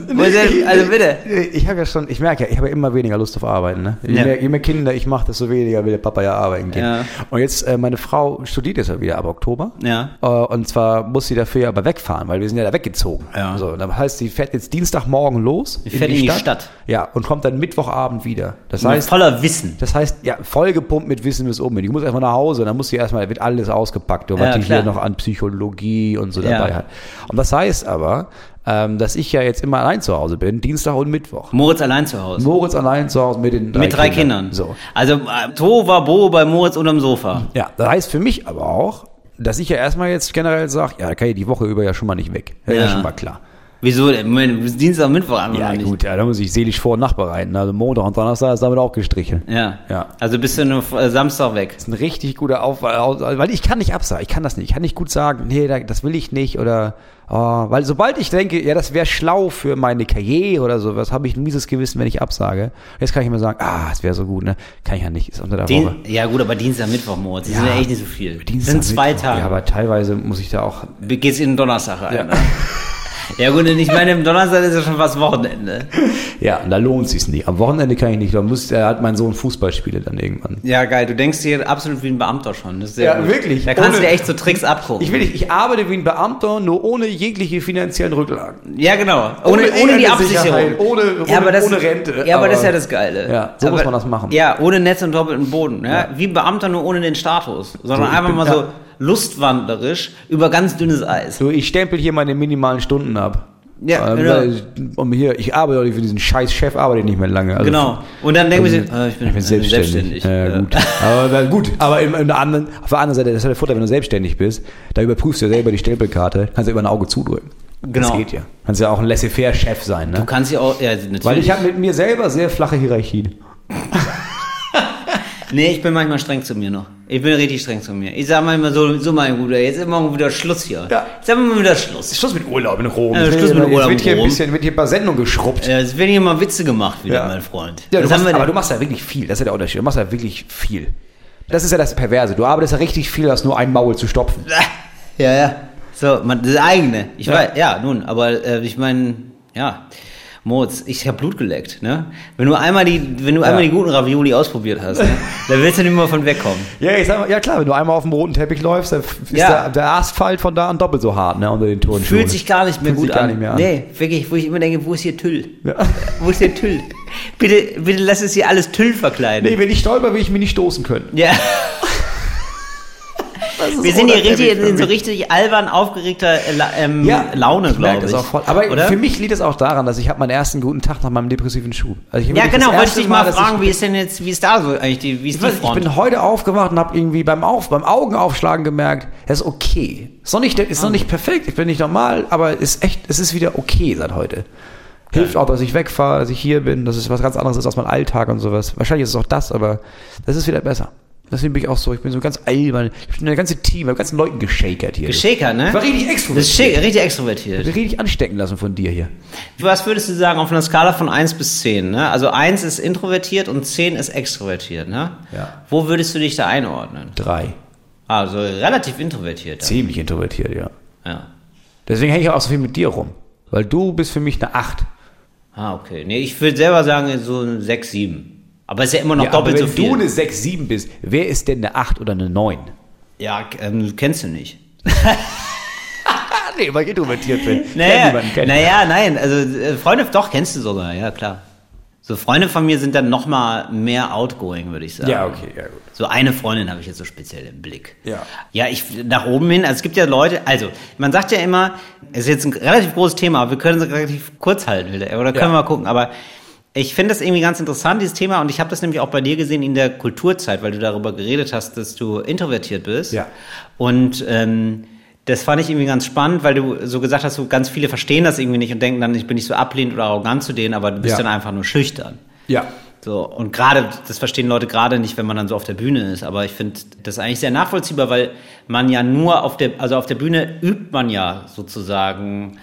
Also bitte. Ich habe ja schon, ich merke ja, ich habe ja immer weniger Lust auf Arbeiten. Ne? Je, Ja. mehr, je mehr Kinder ich mache, desto weniger will der Papa ja arbeiten gehen. Ja. Und jetzt, äh, meine Frau studiert jetzt ja wieder ab Oktober. Ja. Äh, und zwar muss sie dafür ja aber wegfahren, weil wir sind ja da weggezogen. Ja. So, das heißt, sie fährt jetzt Dienstagmorgen los. Sie fährt in die Stadt. Ja, und kommt dann Mittwochabend wieder. Das Mit heißt, voller Wissen. das heißt, ja, vollgepumpt mit Wissen bis oben. Die muss erstmal nach Hause, dann muss sie erstmal, wird alles ausgepackt, und Ja, was die klar. hier noch an Psychologie und so Ja. dabei hat. Und das heißt aber, ähm, dass ich ja jetzt immer allein zu Hause bin, Dienstag und Mittwoch. Moritz allein zu Hause. Moritz allein zu Hause mit den drei Mit drei Kindern. Kindern. So. Also äh, To war Bo bei Moritz unterm Sofa. Ja, das heißt für mich aber auch, dass ich ja erstmal jetzt generell sage, ja, da kann ich die Woche über ja schon mal nicht weg. Ja Ja. schon mal klar. Wieso? Moment, Dienstag, Mittwoch an Ja, oder nicht? gut, ja, da muss ich seelisch vor- und nachbereiten. Also Montag und Donnerstag ist damit auch gestrichen. Ja. Ja. Also bist du nur äh, Samstag weg. Das ist ein richtig guter Aufwand, weil ich kann nicht absagen, ich kann das nicht. Ich kann nicht gut sagen, nee, da- das will ich nicht oder, oh, weil sobald ich denke, ja, das wäre schlau für meine Karriere oder sowas, habe ich ein mieses Gewissen, wenn ich absage. Jetzt kann ich mir sagen, ah, es wäre so gut, ne? Kann ich ja nicht, ist unter der Woche. Den, ja gut, aber Dienstag, Mittwoch, Moritz, das sind ja echt nicht so viel. das sind zwei Mittwoch. Tage. Ja, aber teilweise muss ich da auch, Geht's in den Donnerstag rein. Ja. ja gut, ich meine, im Donnerstag ist ja schon fast Wochenende. ja, da lohnt sich's nicht. Am Wochenende kann ich nicht, da muss, da hat mein Sohn Fußballspiele dann irgendwann. Ja, geil, du denkst dir absolut wie ein Beamter schon. Ja, gut. wirklich. Da kannst Ohne- du dir echt so Tricks abgucken. Ich will nicht, ich arbeite wie ein Beamter, nur ohne jegliche finanziellen Rücklagen. ja, genau. Ohne Ohne, ohne, die Absicherung. Ohne- ohne- ja, aber das, ohne Rente, Ja, aber, das ist ja das Geile. Ja, so aber, muss man das machen. Ja, ohne Netz und doppelten Boden. Ja? Ja. Wie ein Beamter, nur ohne den Status. Sondern So, einfach bin- mal ja. Lustwandlerisch über ganz dünnes Eis. So, ich stempel hier meine minimalen Stunden ab. Ja, Ähm, genau. weil- Um hier, ich arbeite auch nicht für diesen scheiß Chef, arbeite ich nicht mehr lange. Also, Genau. Und dann denken wir also, sich, ah, ich bin, ich bin selbstständig. Ja, Ja. gut. Aber na, gut, aber im, im anderen, auf der anderen Seite, das ist ja der Vorteil, wenn du selbstständig bist, da überprüfst du ja selber die Stempelkarte, kannst du über ein Auge zudrücken. Genau. Das geht ja. Kannst ja auch ein laissez-faire-Chef sein, Du ne? kannst ja auch, ja, natürlich. Weil ich habe mit mir selber sehr flache Hierarchien. Nee, ich bin manchmal streng zu mir noch. Ich bin richtig streng zu mir. Ich sag manchmal so, so mein Bruder, jetzt ist morgen wieder Schluss hier. Ja. Jetzt haben wir mal wieder Schluss. Schluss mit Urlaub in Rom. Ja, Jetzt Schluss wird mit hier- Urlaub Jetzt wird hier in ein bisschen, wird hier ein paar Sendungen geschrubbt. Ja, es werden hier mal Witze gemacht wieder, Ja. mein Freund. Ja, du machst, aber du machst ja wirklich viel. Das ist ja der Unterschied. Du machst ja wirklich viel. Das ist ja das Perverse. Du arbeitest ja richtig viel, hast nur ein Maul zu stopfen. Ja, ja. So, man, das eigene. Ich Ja. weiß, ja, nun, aber äh, ich meine, ja. Moritz, ich habe Blut geleckt, ne? Wenn du einmal die, wenn du einmal die guten Ravioli ausprobiert hast, ne? dann willst du nicht mehr von wegkommen. Ja, ich sag mal, ja klar, wenn du einmal auf dem roten Teppich läufst, dann ist Ja. der, der Asphalt von da an doppelt so hart, ne, unter den Turnschuhen. Fühlt sich gar nicht mehr Fühlt gut sich gar an. nicht mehr an. Nee, wirklich, wo ich immer denke, wo ist hier Tüll? Ja. Wo ist hier Tüll? Bitte, bitte lass es hier alles Tüll verkleiden. Nee, wenn ich stolper, will ich mich nicht stoßen können. Ja. Wir sind hier richtig in so richtig albern aufgeregter äh, ähm, Laune, ich merke glaube ich. auch voll. Aber Oder? für mich liegt es auch daran, dass ich habe meinen ersten guten Tag nach meinem depressiven Schub. Also ich Ja, genau, wollte ich dich mal dass fragen, ich, wie ist denn jetzt, wie ist da so eigentlich die, wie ist ich, die weiß, ich Front? bin heute aufgewacht und habe irgendwie beim Auf, beim Augenaufschlagen gemerkt, es ist okay. Ist noch nicht, ist noch nicht perfekt, ich bin nicht normal, aber ist echt, es ist wieder okay seit heute. Hilft auch, dass ich wegfahre, dass ich hier bin, dass es was ganz anderes ist als mein Alltag und sowas. Wahrscheinlich ist es auch das, aber das ist wieder besser. Deswegen bin ich auch so, ich bin so ganz albern. Ich bin eine ganze Team, habe ganzen Leuten geschakert hier. Geschaker, ne? Ich war richtig extrovertiert. richtig Ich extrovertiert. bin richtig anstecken lassen von dir hier. Was würdest du sagen auf einer Skala von 1 bis 10? Ne? Also 1 ist introvertiert und 10 ist extrovertiert. Ne? Ja. Wo würdest du dich da einordnen? Drei. Also relativ introvertiert. Ja. Ziemlich introvertiert, ja. ja. Deswegen hänge ich auch so viel mit dir rum. Weil du bist für mich eine Acht. Ah, okay. Nee, ich würde selber sagen so ein 6, 7. Aber ist ja immer noch Ja, doppelt wenn so viel. du eine 6, 7 bist, wer ist denn eine 8 oder eine 9? ja, ähm, kennst du nicht. Nee, weil ich introvertiert bin. Naja, naja, nein, also äh, Freunde, doch, kennst du sogar, ja klar. So Freunde von mir sind dann noch mal mehr outgoing, würde ich sagen. Ja, okay, ja gut. So eine Freundin habe ich jetzt so speziell im Blick. Ja. Ja, ich nach oben hin, also es gibt ja Leute, also man sagt ja immer, es ist jetzt ein relativ großes Thema, aber wir können es relativ kurz halten, oder können Ja. wir mal gucken, aber ich finde das irgendwie ganz interessant, dieses Thema, und ich habe das nämlich auch bei dir gesehen in der Kulturzeit, weil du darüber geredet hast, dass du introvertiert bist. Ja. Und ähm, das fand ich irgendwie ganz spannend, weil du so gesagt hast, so ganz viele verstehen das irgendwie nicht und denken dann, ich bin nicht so ablehnend oder arrogant zu denen, aber du bist Ja. dann einfach nur schüchtern. Ja. So, und gerade, das verstehen Leute gerade nicht, wenn man dann so auf der Bühne ist, aber ich finde das eigentlich sehr nachvollziehbar, weil man ja nur auf der, also auf der Bühne übt man ja sozusagen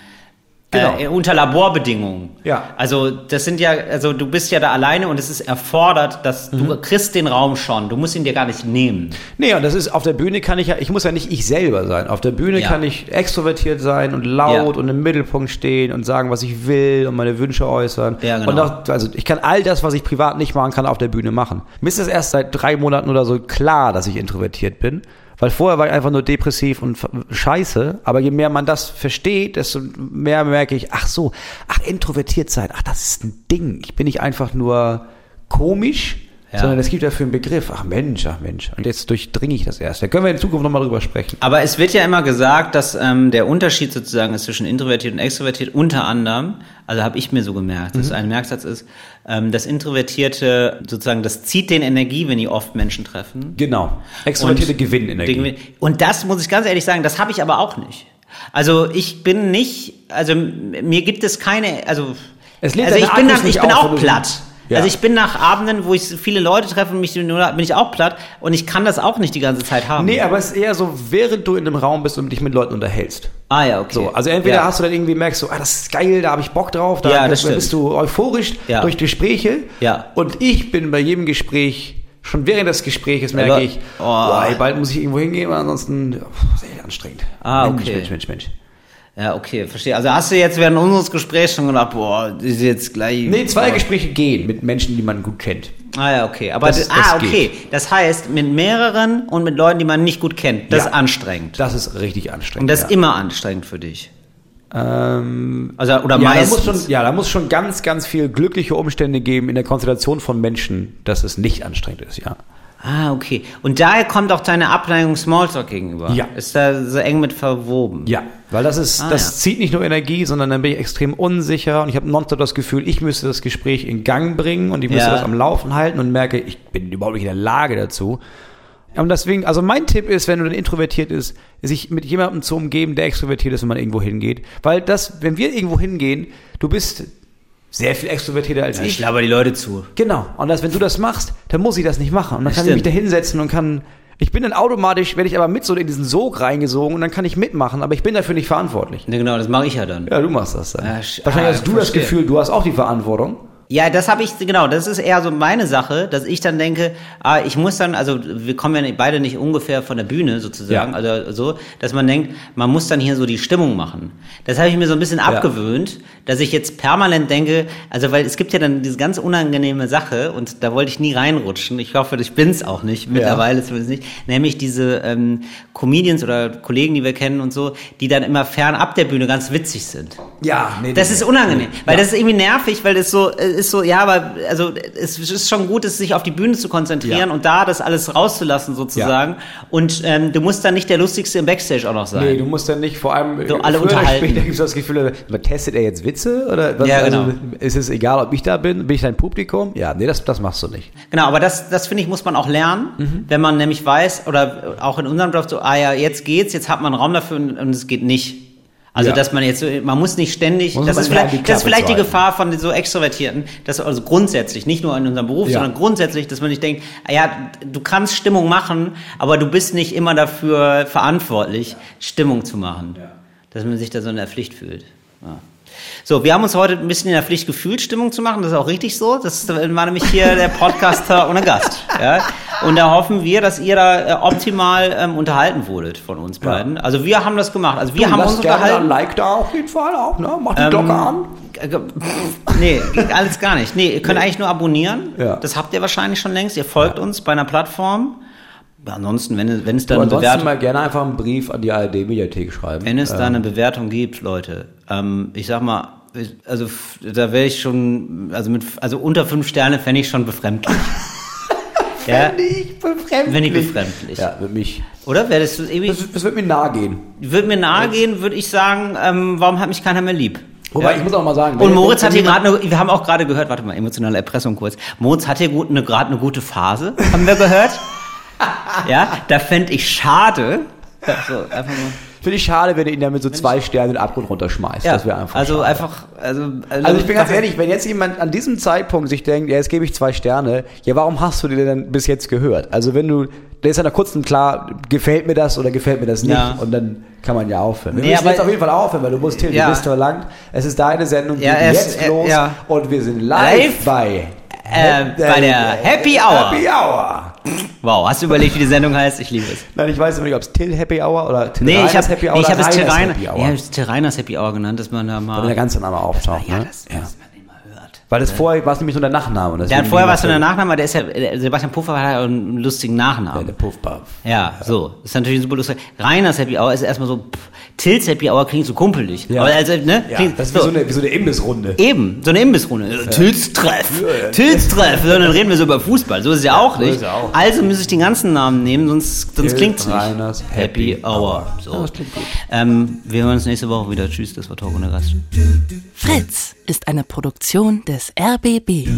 Genau. äh, unter Laborbedingungen. Ja. Also das sind ja, also du bist ja da alleine und es ist erfordert, dass Mhm. du kriegst den Raum schon, du musst ihn dir gar nicht nehmen. Nee, und das ist, auf der Bühne kann ich ja, ich muss ja nicht ich selber sein. Auf der Bühne Ja. kann ich extrovertiert sein und laut Ja. und im Mittelpunkt stehen und sagen, was ich will und meine Wünsche äußern. Ja, genau. Und auch, also ich kann all das, was ich privat nicht machen kann, auf der Bühne machen. Mir ist das erst seit drei Monaten oder so klar, dass ich introvertiert bin. Weil vorher war ich einfach nur depressiv und scheiße. Aber je mehr man das versteht, desto mehr merke ich, ach so, ach, introvertiert sein, ach, das ist ein Ding. Ich bin nicht einfach nur komisch, Ja. sondern es gibt dafür einen Begriff. Ach Mensch, ach Mensch. Und jetzt durchdringe ich das erst. Da können wir in Zukunft nochmal drüber sprechen. Aber es wird ja immer gesagt, dass ähm, der Unterschied sozusagen ist zwischen introvertiert und extrovertiert. Unter anderem, also habe ich mir so gemerkt, dass ein Merksatz ist, ähm, das Introvertierte sozusagen, das zieht den Energie, wenn die oft Menschen treffen. Genau. Extrovertierte Und- Gewinnenergie. Den Gewinn- Und das muss ich ganz ehrlich sagen, das habe ich aber auch nicht. Also ich bin nicht, also mir gibt es keine, also, also ich bin, dann, ich bin auf, auch platt. Ja. Also ich bin nach Abenden, wo ich viele Leute treffe und mich bin ich auch platt und ich kann das auch nicht die ganze Zeit haben. Nee, aber es ist eher so, während du in einem Raum bist und dich mit Leuten unterhältst. ah ja, okay. So, also entweder ja. hast du dann irgendwie merkst du, ah, das ist geil, da habe ich Bock drauf, da, Ja, stimmt. bist du euphorisch durch Gespräche. Ja. Und ich bin bei jedem Gespräch, schon während des Gesprächs merke ich, oh. boah, bald muss ich irgendwo hingehen, weil ansonsten oh, sehr anstrengend. Ah, Mensch, okay. Mensch, Mensch, Mensch. Ja, okay, verstehe. Also hast du jetzt während unseres Gesprächs schon gedacht, boah, das ist jetzt gleich. Nee, zwei Gespräche gehen mit Menschen, die man gut kennt. Ah ja, okay. Aber Das- das, ah, das okay. Das heißt, mit mehreren und mit Leuten, die man nicht gut kennt, das Ja. ist anstrengend. Das ist richtig anstrengend. und das ja. ist immer anstrengend für dich. Ähm, Also, oder ja, da meistens. muss schon, ja, da muss schon ganz, ganz viel glückliche Umstände geben in der Konstellation von Menschen, dass es nicht anstrengend ist, ja. Ah, okay. Und daher kommt auch deine Abneigung Smalltalk gegenüber. Ja. Ist da so eng mit verwoben. Ja, weil das ist, Ah, das ja. zieht nicht nur Energie, sondern dann bin ich extrem unsicher und ich habe nonstop das Gefühl, ich müsste das Gespräch in Gang bringen und ich müsste Ja. das am Laufen halten und merke, ich bin überhaupt nicht in der Lage dazu. Und deswegen, also mein Tipp ist, wenn du dann introvertiert ist, sich mit jemandem zu umgeben, der extrovertiert ist, wenn man irgendwo hingeht. Weil das, wenn wir irgendwo hingehen, du bist sehr viel extrovertierter als Ich ich. laber die Leute zu. Genau. Und das, wenn du das machst, dann muss ich das nicht machen. Und dann kann ich mich da Stimmt. hinsetzen und kann. Ich bin dann automatisch, werde ich aber mit so in diesen Sog reingesogen und dann kann ich mitmachen, aber ich bin dafür nicht verantwortlich. Ne, genau, das mache ich ja dann. Ja, du machst das dann. Ja, sch- Wahrscheinlich ah, hast du das verstehe. Gefühl, du hast auch die Verantwortung. Ja, das habe ich, genau, das ist eher so meine Sache, dass ich dann denke, ah, ich muss dann, also wir kommen ja beide nicht ungefähr von der Bühne sozusagen, Ja. also so, dass man denkt, man muss dann hier so die Stimmung machen. Das habe ich mir so ein bisschen abgewöhnt, dass ich jetzt permanent denke, also weil es gibt ja dann diese ganz unangenehme Sache und da wollte ich nie reinrutschen, ich hoffe, ich bin's auch nicht, mittlerweile zumindest nicht, nämlich diese ähm, Comedians oder Kollegen, die wir kennen und so, die dann immer fernab der Bühne ganz witzig sind. Ja, nee, Das nee, ist nee. unangenehm, weil Ja. das ist irgendwie nervig, weil das so äh, ist so, ja, aber also es ist schon gut, es sich auf die Bühne zu konzentrieren Ja. und da das alles rauszulassen sozusagen. Und ähm, du musst dann nicht der lustigste im Backstage auch noch sein. Nee, du musst dann nicht vor allem So alle unterhalten. Später gibt es das Gefühl, testet er jetzt Witze oder was, Ja, also, genau. ist es egal, ob ich da bin, bin ich dein Publikum? Ja, nee, das, das machst du nicht. Genau, aber das, das finde ich, muss man auch lernen, Mhm. wenn man nämlich weiß, oder auch in unserem Job so, ah ja, jetzt geht's, jetzt hat man Raum dafür und es geht nicht. Also, Ja. dass man jetzt, man muss nicht ständig, Muss das ist, vielleicht, die das ist vielleicht die. Gefahr von so Extrovertierten, dass also grundsätzlich, nicht nur in unserem Beruf, Ja. sondern grundsätzlich, dass man nicht denkt, ah ja, du kannst Stimmung machen, aber du bist nicht immer dafür verantwortlich, Stimmung zu machen. Dass man sich da so in der Pflicht fühlt. Ja. So, wir haben uns heute ein bisschen in der Pflicht gefühlt, Stimmung zu machen. Das ist auch richtig so. Das war nämlich hier der Podcaster ohne Gast. Ja? Und da hoffen wir, dass ihr da äh, optimal ähm, unterhalten wurdet von uns beiden. Also wir haben das gemacht. Also wir haben uns unterhalten. Like da auf jeden Fall auch, ne? Mach die Ähm, Glocke an. Nee, alles gar nicht. Nee, ihr könnt eigentlich nur abonnieren. Ja. Das habt ihr wahrscheinlich schon längst. Ihr folgt uns bei einer Plattform. Ja, ansonsten, wenn, wenn es da eine ansonsten Bewertung mal gerne einfach einen Brief an die ARD-Mediathek schreiben. Wenn es da Ähm, eine Bewertung gibt, Leute, ähm, ich sag mal, also da wäre ich schon, also mit, also unter fünf Sterne fände ich schon befremdlich. ja, Fände ich befremdlich. Wenn ich befremdlich. Ja, mit mich. oder? Wäre das irgendwie, Das, das wird mir nahe gehen. würde mir nahe gehen, würde ich sagen, ähm, warum hat mich keiner mehr lieb? Wobei, Ja. ich muss auch mal sagen, Und Moritz hat hier gerade, eine- wir haben auch gerade gehört, warte mal, emotionale Erpressung kurz. Moritz hat hier gut eine, gerade eine gute Phase, haben wir gehört. ja, da fände ich schade. Ja, so, einfach mal. Finde ich schade, wenn ihr ihn dann mit so zwei Sternen in den Abgrund runterschmeißt. Ja, das wäre einfach also schade. einfach, also, Also ich bin ganz ehrlich, wenn jetzt jemand an diesem Zeitpunkt sich denkt, ja, jetzt gebe ich zwei Sterne, ja, warum hast du dir denn bis jetzt gehört? Also wenn du, da ist ja nach kurzem klar, gefällt mir das oder gefällt mir das nicht Ja. und dann kann man ja aufhören. Wir Nee, müssen aber- jetzt auf jeden Fall aufhören, weil du musst Till, Ja. du bist verlangt. Es ist deine Sendung, Ja, geht es- jetzt äh, los ja. und wir sind live, Live? bei Äh, bei der Happy Hour. Happy Hour. Wow, hast du überlegt, wie die Sendung heißt? Ich liebe es. Nein, ich weiß nicht, ob es Till Happy Hour oder Till Nee, ich Reiners habe Happy Hour nee, ich oder hab es Reiners Terrainer, Happy ja, Hour. ich hab's Terrainers Happy Hour genannt, dass man da mal. Wenn der ganze Name auftaucht. ja, ne? das, ja. dass man den mal hört. Weil das vorher war es nämlich nur der Nachname. hat deswegen vorher was das von der so- Nachname, der ist ja, äh, Sebastian Puffer hat ja einen lustigen Ja, Nachnamen. der Puffpuff. Ja, so. Ist natürlich super lustig. Reiners Happy Hour ist erstmal so, pff, Tills Happy Hour klingt so kumpelig. Ja. Aber also, ne? Ja, klingt, das ist wie so eine, wie so eine Imbissrunde. Eben, so eine Imbissrunde. Ja. Tills Treff. Tills Treff. So, dann reden wir so über Fußball. So ist es ja auch so nicht. ist es auch. Also muss ich den ganzen Namen nehmen, sonst, sonst klingt es nicht. Reiners Happy Happy Hour. Hour. So. Ja, das klingt gut. Ähm, wir hören uns nächste Woche wieder. Tschüss, das war Talk ohne Gast. Fritz ist eine Produktion des RBB.